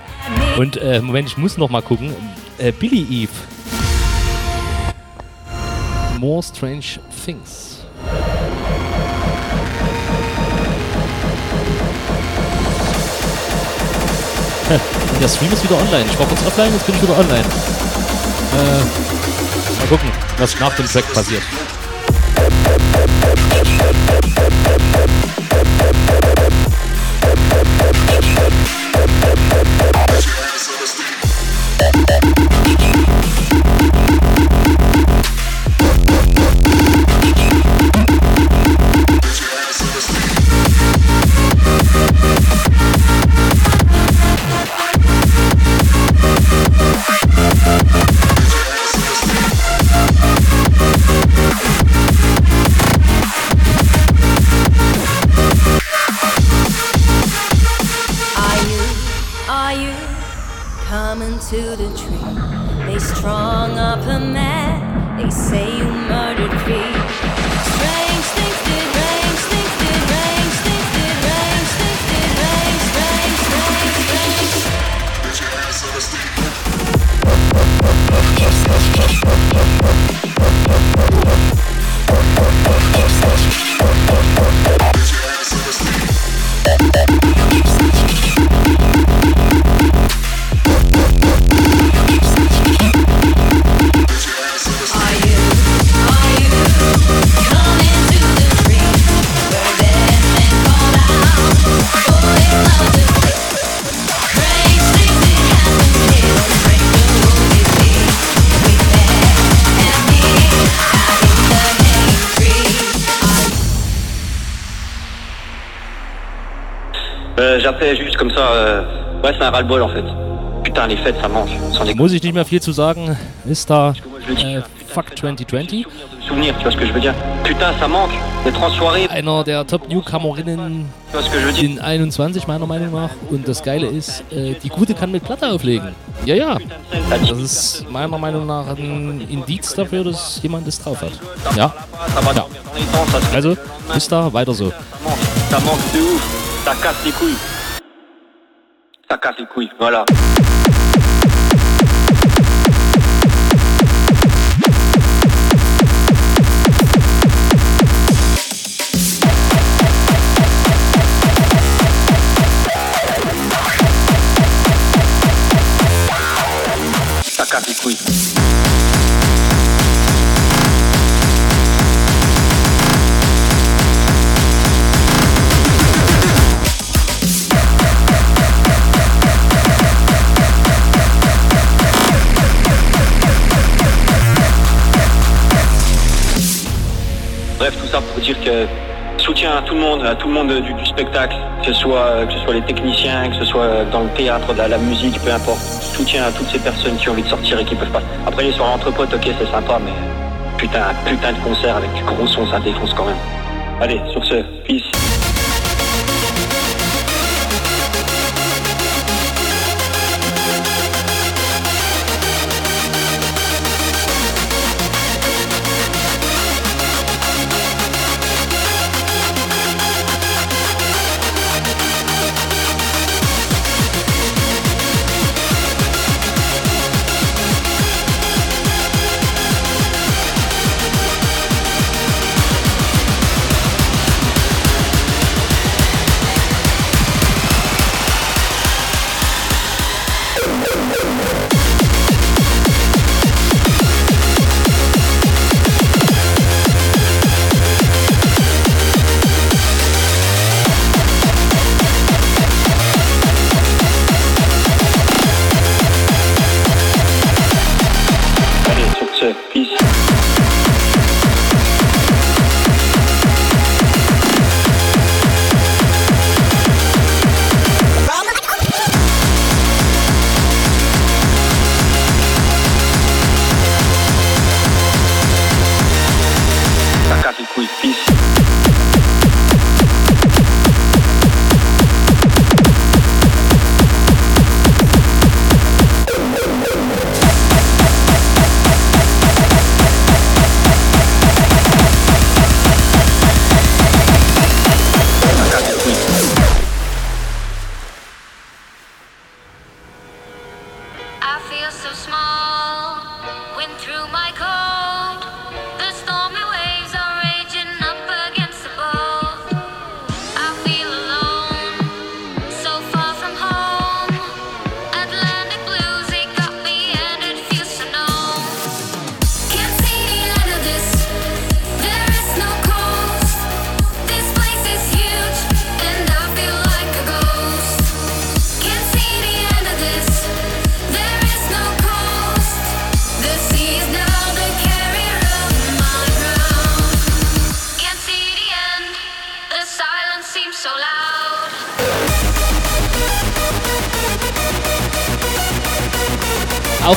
[SPEAKER 2] Und äh, Moment, ich muss noch mal gucken. Äh, Billy Eve. More Strange Things. Der Stream ist wieder online. Ich war kurz offline, jetzt bin ich wieder online. Äh, mal gucken, was nach dem Track passiert.
[SPEAKER 20] Ras-le-bol en fait. Putain, les fêtes, ça déconner.
[SPEAKER 2] Muss ich nicht mehr viel zu sagen. Ist da äh, Fuck 2020.
[SPEAKER 20] Souvenir, tu vois ce que je veux dire Putain, ça manque. D'être en soirée.
[SPEAKER 2] Einer der Top-Newcomerinnen in 21, meiner Meinung nach. Und das Geile ist, äh, die Gute kann mit Platte auflegen. Ja, ja. Das ist meiner Meinung nach ein Indiz dafür, dass jemand es drauf hat. Ja. ja. Also, bis da, weiter so.
[SPEAKER 20] Ça manque de ouf. Ça casse les couilles. Ça casse les couilles, voilà.
[SPEAKER 2] Que soutien à tout le monde, à tout le monde du, spectacle, que ce, soit, que ce soit les techniciens, que ce soit dans le théâtre, dans la musique, peu importe. Soutien à toutes ces personnes qui ont envie de sortir et qui peuvent pas. Après les soirées entre potes, ok, c'est sympa, mais putain, putain de concert avec du gros son, ça défonce quand même. Allez, sur ce, peace.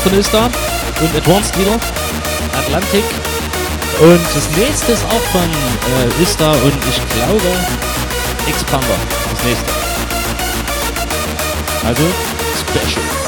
[SPEAKER 1] Von Öster und Advanced wieder. Atlantic. Und das nächste ist auch von äh, Öster und ich glaube Expander. Das nächste. Also Special.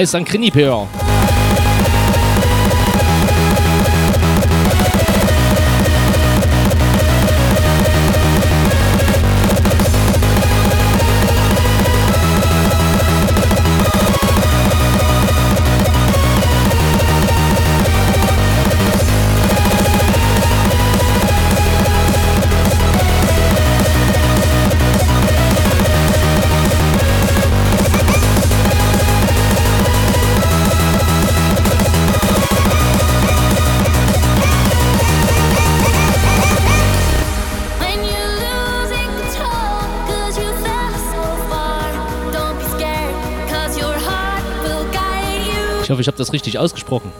[SPEAKER 2] heißt dann Krinipeor.
[SPEAKER 21] Ich hoffe, ich habe das richtig ausgesprochen.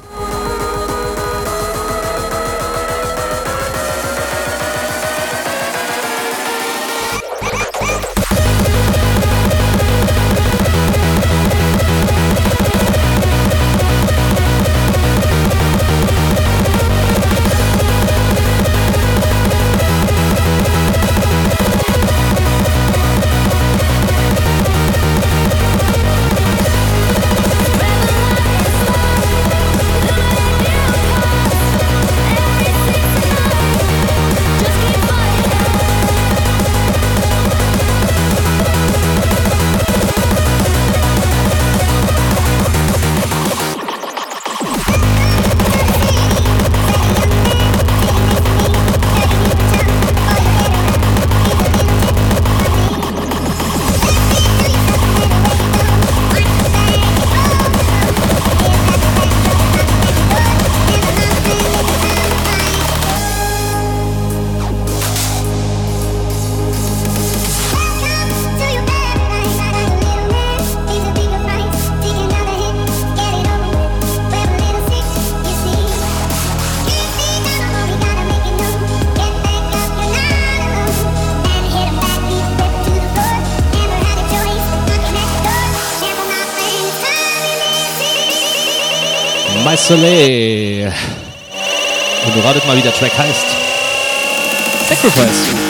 [SPEAKER 21] Soleil. Und du ratet mal, wie der Track heißt. Sacrifice.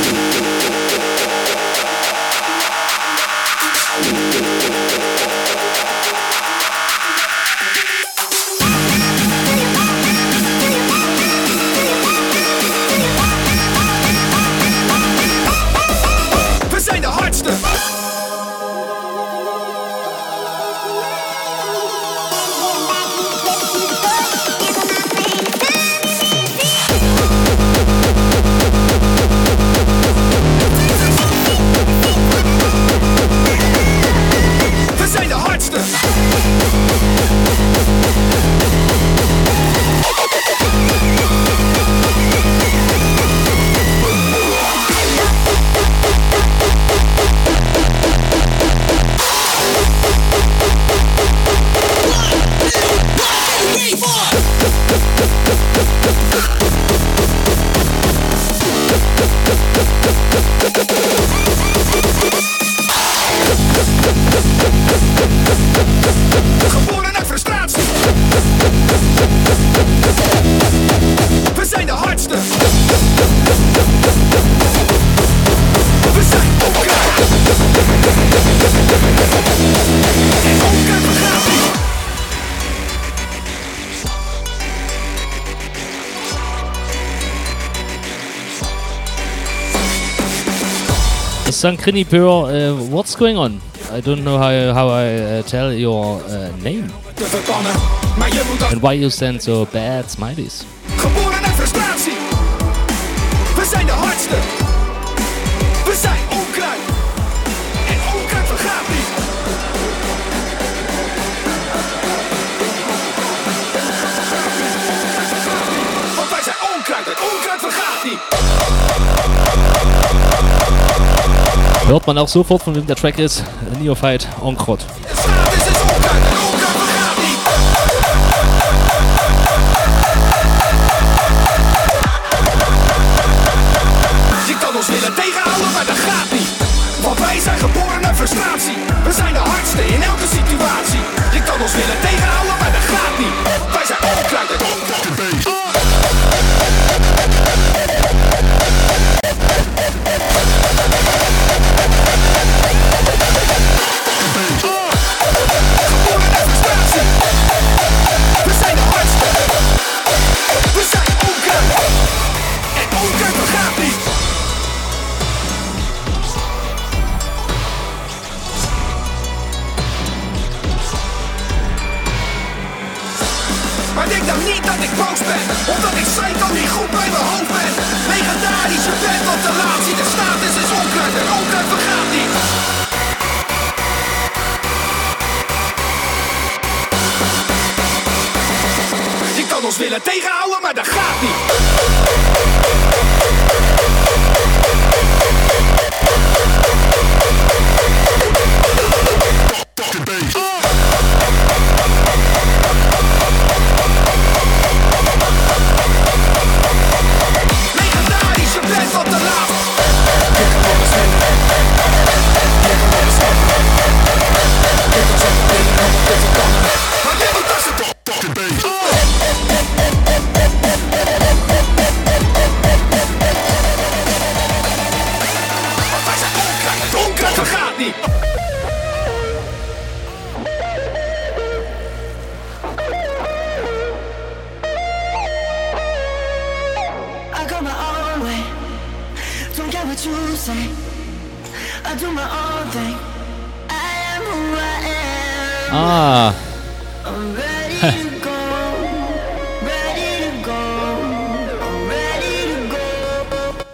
[SPEAKER 21] Sankriti Pearl, uh, what's going on? I don't know how, how I uh, tell your uh, name. And why you send so bad smileys? Hört man auch sofort, von wem der Track ist. Neophyte Onkrot.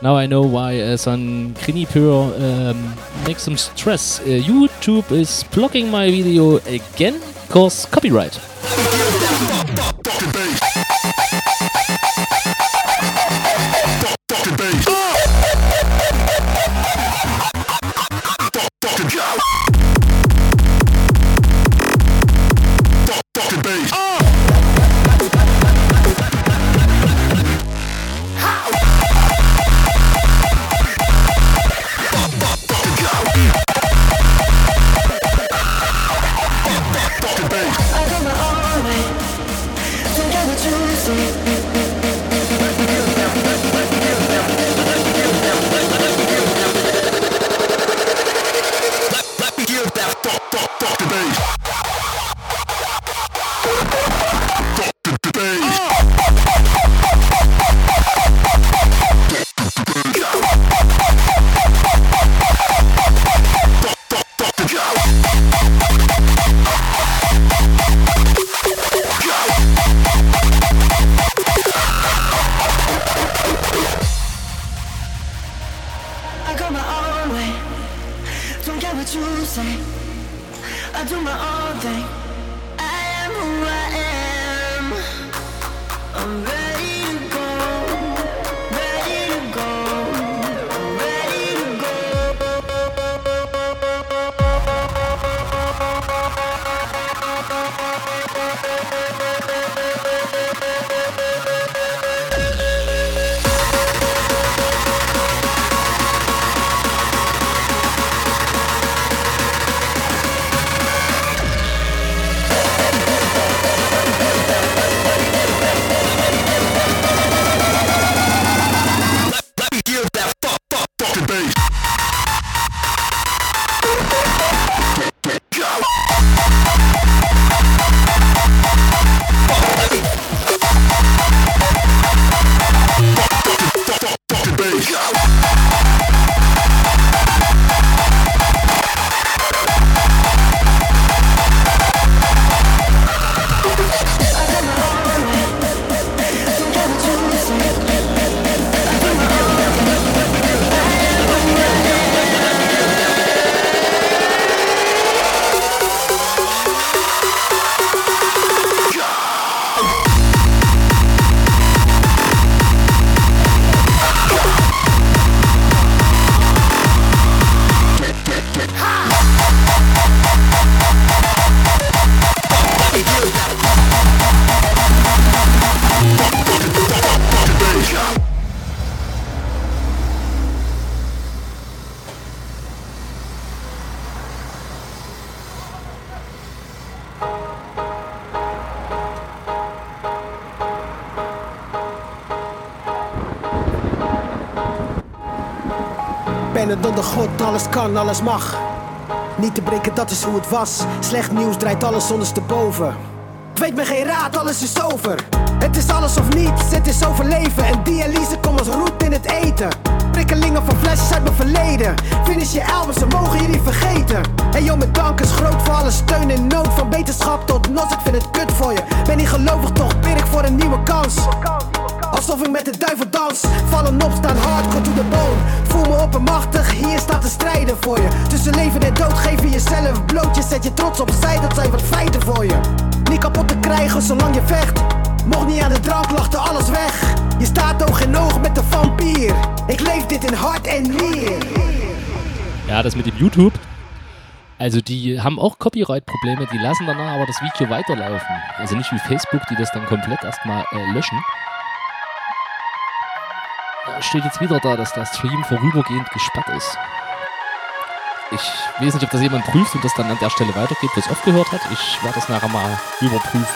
[SPEAKER 1] Now I know why uh, son Krinipur um, makes some stress. Uh, YouTube is blocking my video again cause copyright.
[SPEAKER 9] Dat is hoe het was. Slecht nieuws draait alles ondersteboven. Ik weet me geen raad, alles is over. Het is alles of niets, het is overleven. En dialyse komt als roet in het eten. Prikkelingen van flesjes uit mijn verleden. Finish je albums, ze mogen je niet vergeten. En joh, mijn dank is groot voor alle steun en nood. Van wetenschap tot nos, ik vind het kut voor je. Ben niet gelovig, toch bid ik voor een nieuwe kans. Alsof ik met de duivel Vallen op, staan hardcore to the bone. Voel me oppermachtig, hier staat te strijden voor je. Tussen leven en dood geef je jezelf bloot. Je zet je trots opzij, dat zijn wat feiten voor je. Niet kapot te krijgen zolang je vecht.
[SPEAKER 22] Mocht niet aan de drank, lachte alles weg. Je staat oog in oog met de vampier. Ik leef dit in hart en nier.
[SPEAKER 9] Ja, das mit dem YouTube. Also die haben auch Copyright-Probleme, die lassen danach aber das Video weiterlaufen. Also nicht wie Facebook, die das dann komplett erstmal äh, löschen. Steht jetzt wieder da, dass der Stream vorübergehend gesperrt ist. Ich weiß nicht, ob das jemand prüft und das dann an der Stelle weitergeht, wo es aufgehört hat. Ich werde das nachher mal überprüfen.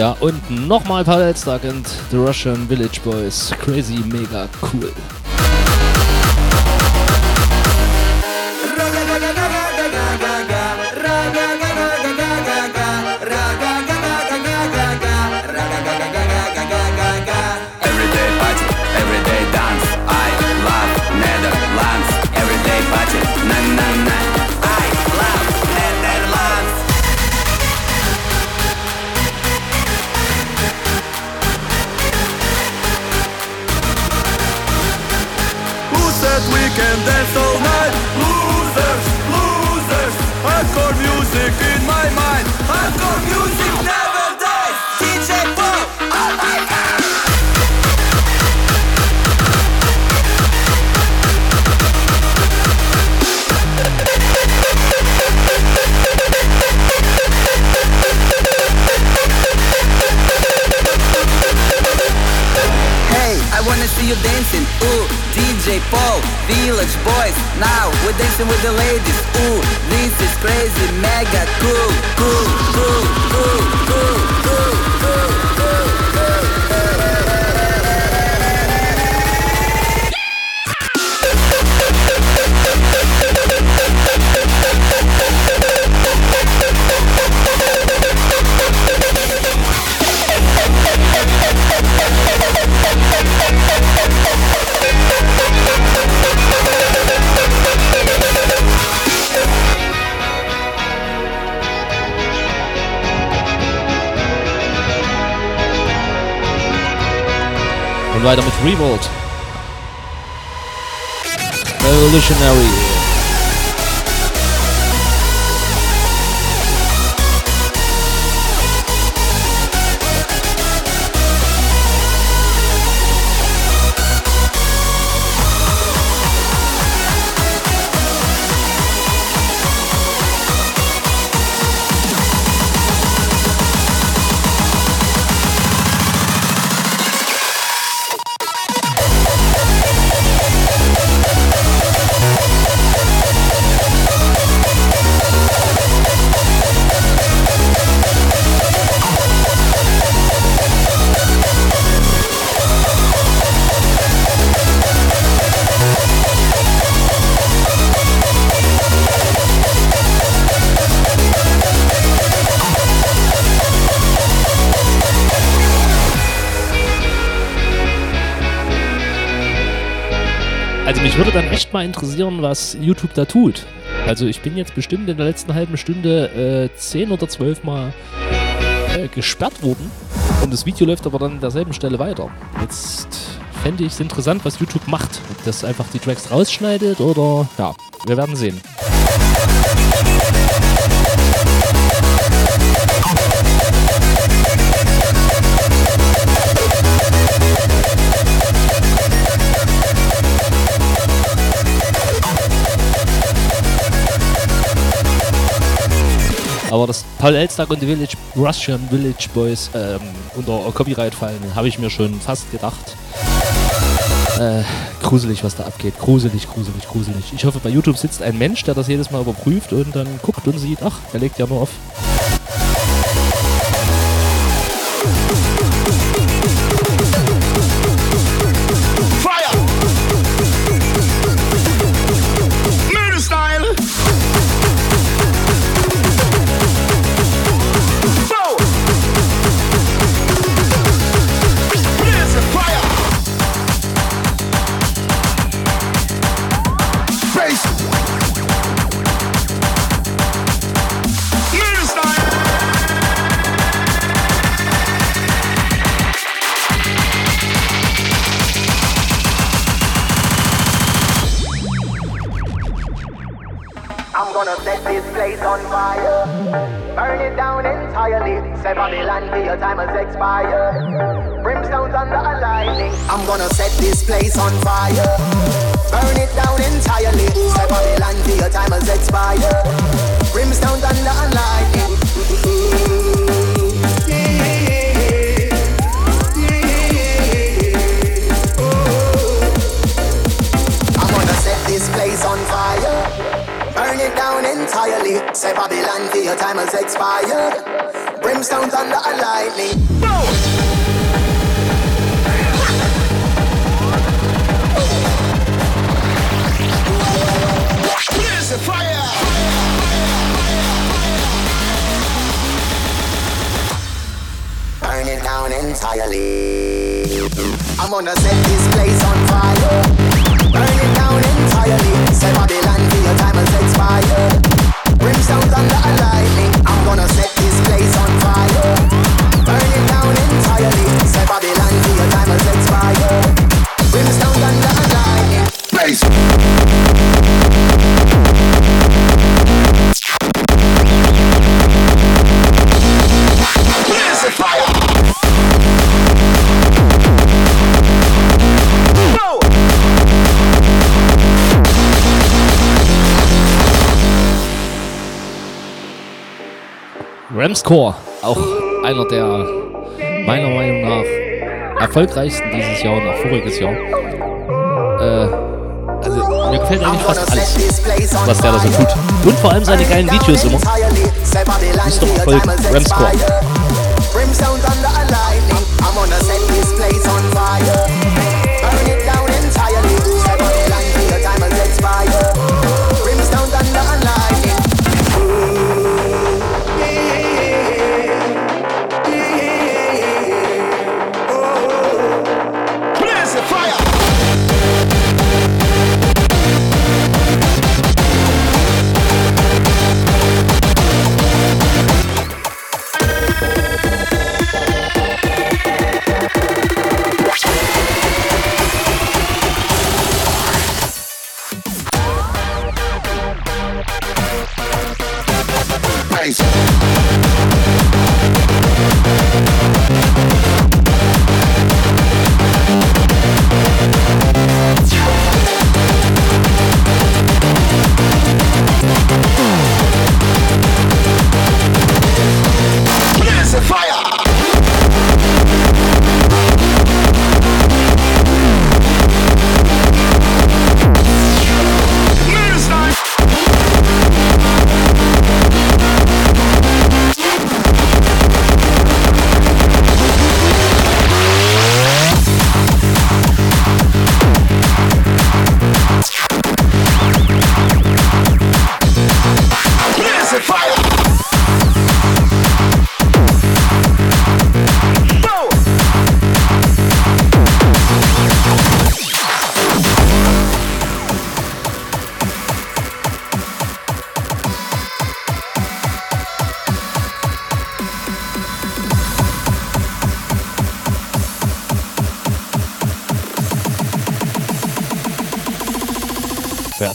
[SPEAKER 1] Ja, und nochmal ein paar Headstock the Russian Village Boys. Crazy, mega cool. Revolt. Revolutionary. Echt mal interessieren, was YouTube da tut. Also ich bin jetzt bestimmt in der letzten halben Stunde äh, 10 oder 12 Mal äh, gesperrt worden und das Video läuft aber dann an derselben Stelle weiter. Jetzt fände ich es interessant, was YouTube macht. Ob das einfach die Tracks rausschneidet oder ja, wir werden sehen. Aber dass Paul Elstag und die Village, Russian Village Boys ähm, unter Copyright fallen, habe ich mir schon fast gedacht. Äh, gruselig, was da abgeht. Gruselig, gruselig, gruselig. Ich hoffe, bei YouTube sitzt ein Mensch, der das jedes Mal überprüft und dann guckt und sieht, ach, er legt ja nur auf. Ramscore, auch einer der meiner Meinung nach erfolgreichsten dieses Jahr und auch voriges Jahr. Äh, also mir gefällt eigentlich fast alles, was der da so tut. Und vor allem seine geilen Videos immer. Müsst doch folgen, Ramscore.
[SPEAKER 16] Brimstone, thunder, and lightning. I'm gonna set this place on fire.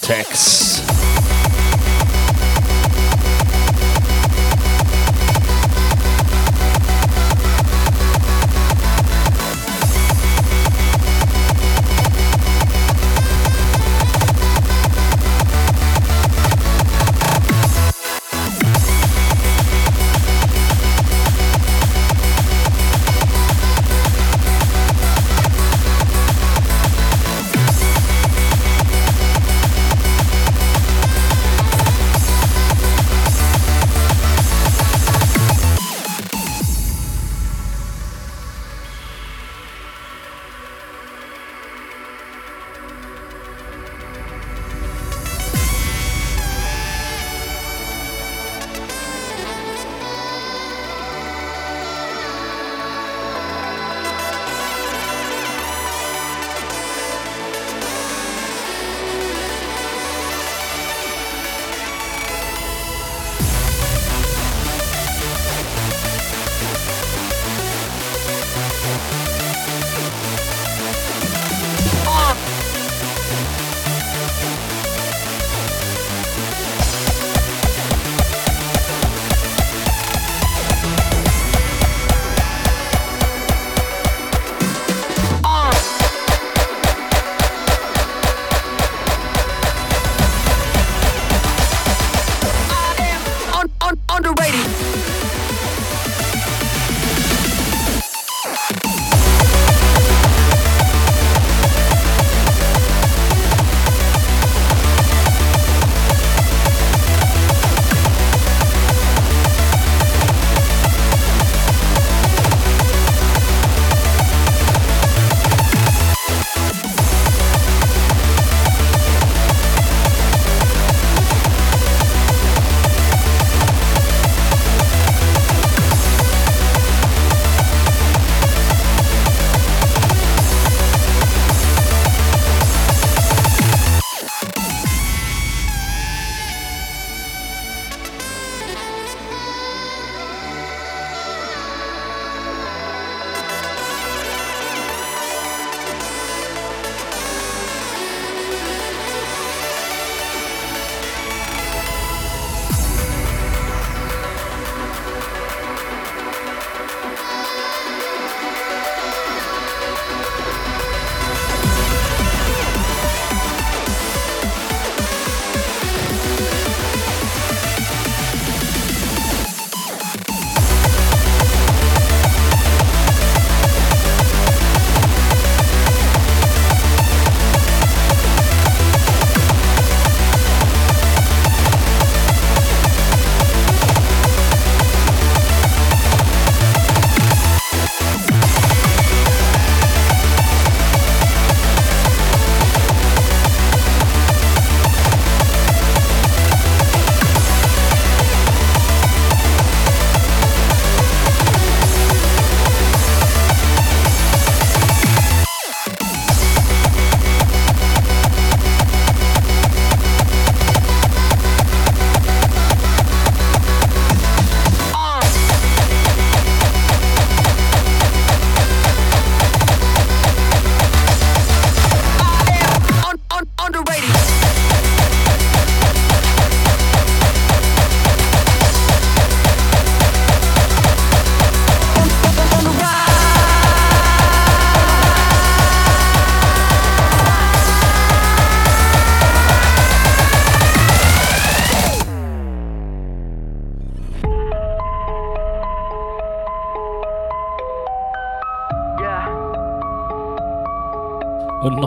[SPEAKER 1] Vortex.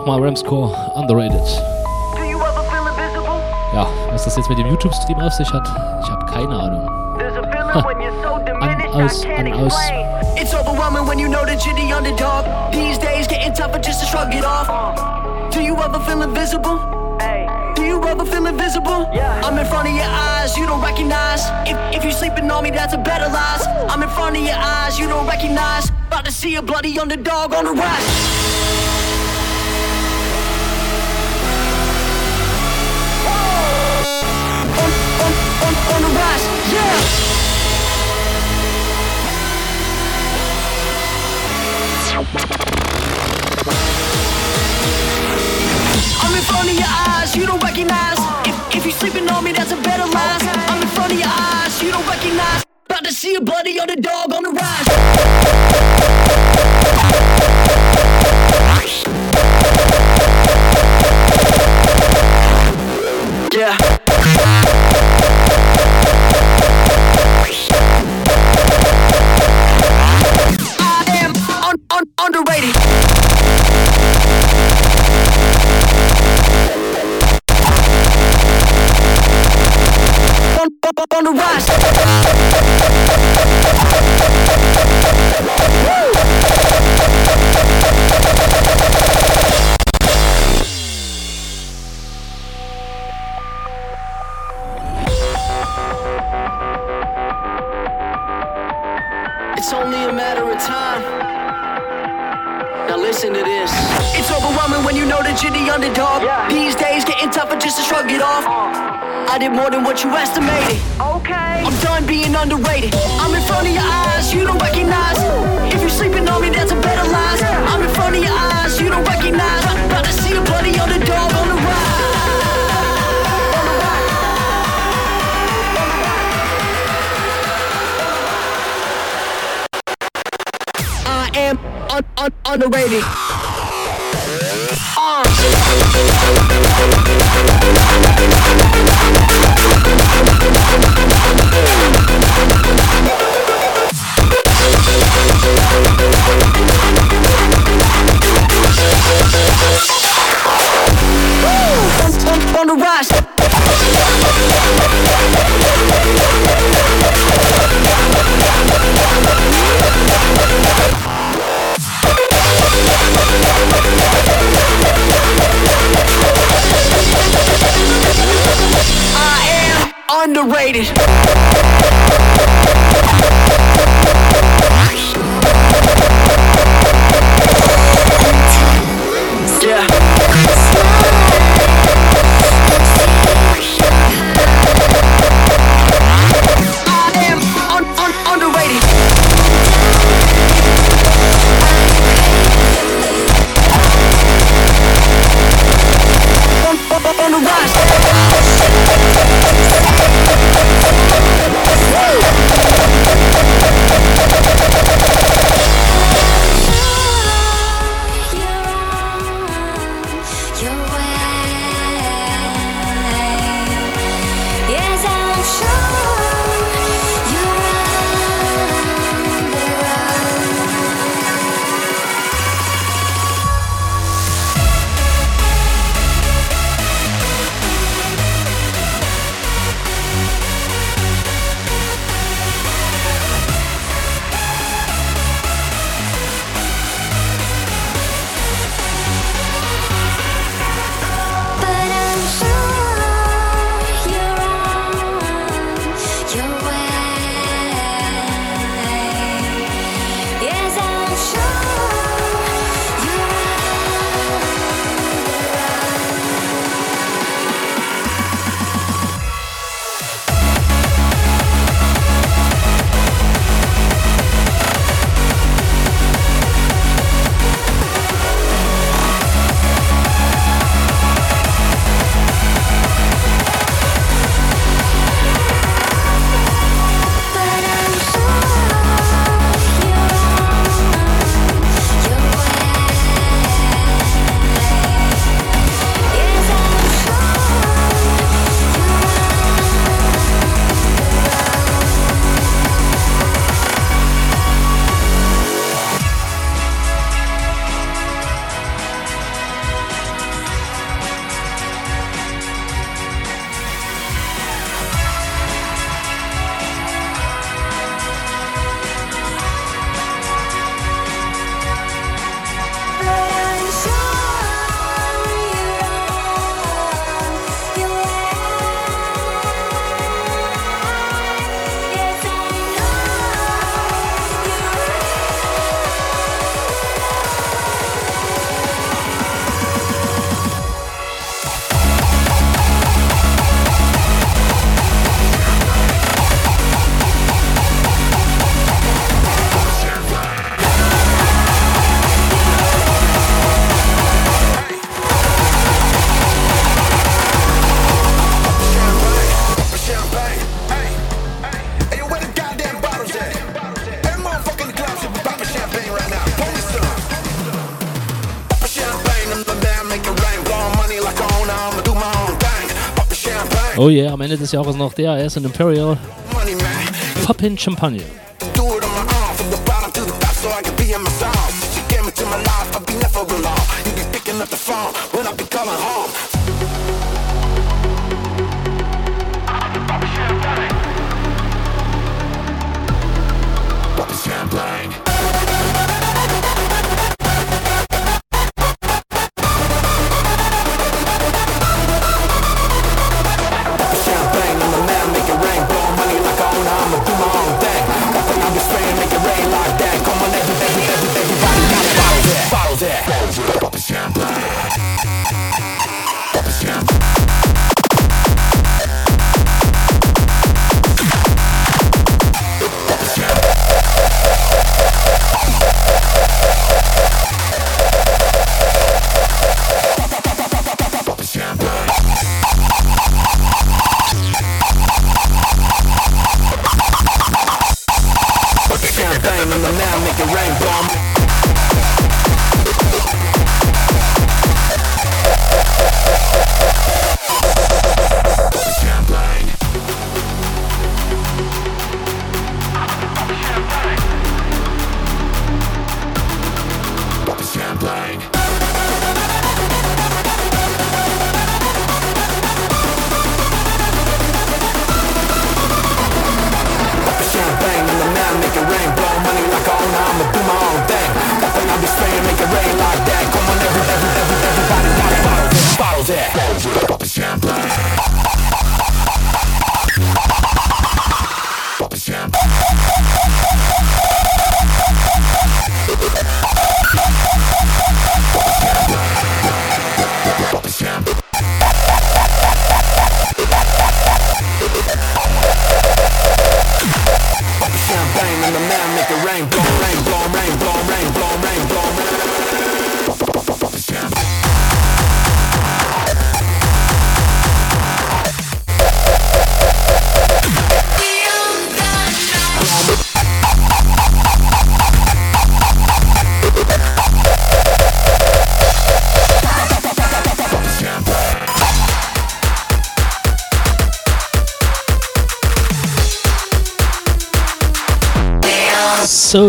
[SPEAKER 1] Und nochmal Ramscore, underrated. Ja, was das jetzt mit dem YouTube-Stream auf sich hat, ich habe keine Ahnung. Ha. An, aus, an, aus.
[SPEAKER 17] It's overwhelming when you know that you're the underdog. These days getting tougher just to shrug it off. Do you ever feel invisible? Do you ever feel invisible? I'm in front of your eyes, you don't recognize. If, if you sleeping on me, that's a better lies. I'm in front of your eyes, you don't recognize. About to see a bloody underdog on the rise. On, on the rise, yeah. I'm in front of your eyes, you don't recognize. If, if you sleeping on me, that's a better lies. I'm in front of your eyes, you don't to see a bloody underdog on the rise. Baby. Uh.
[SPEAKER 1] it Titel des Jahres noch der ist in Imperial. Poppin' Champagne.
[SPEAKER 23] Up the phone when I be calling home.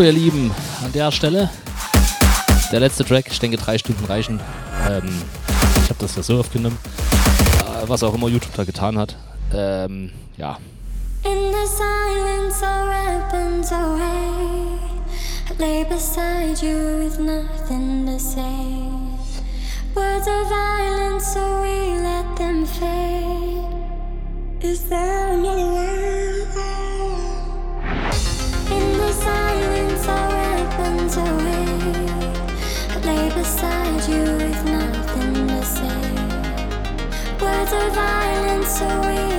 [SPEAKER 1] ihr Lieben, an der Stelle der letzte Track. Ich denke, drei Stunden reichen. Ähm, ich habe das ja so aufgenommen, äh, was auch immer YouTube da getan hat. Ähm, ja.
[SPEAKER 2] In the silence our weapons away I lay beside you with nothing to say Words of violence so we let them fade Is there any you with nothing to say. Words are violence. so we.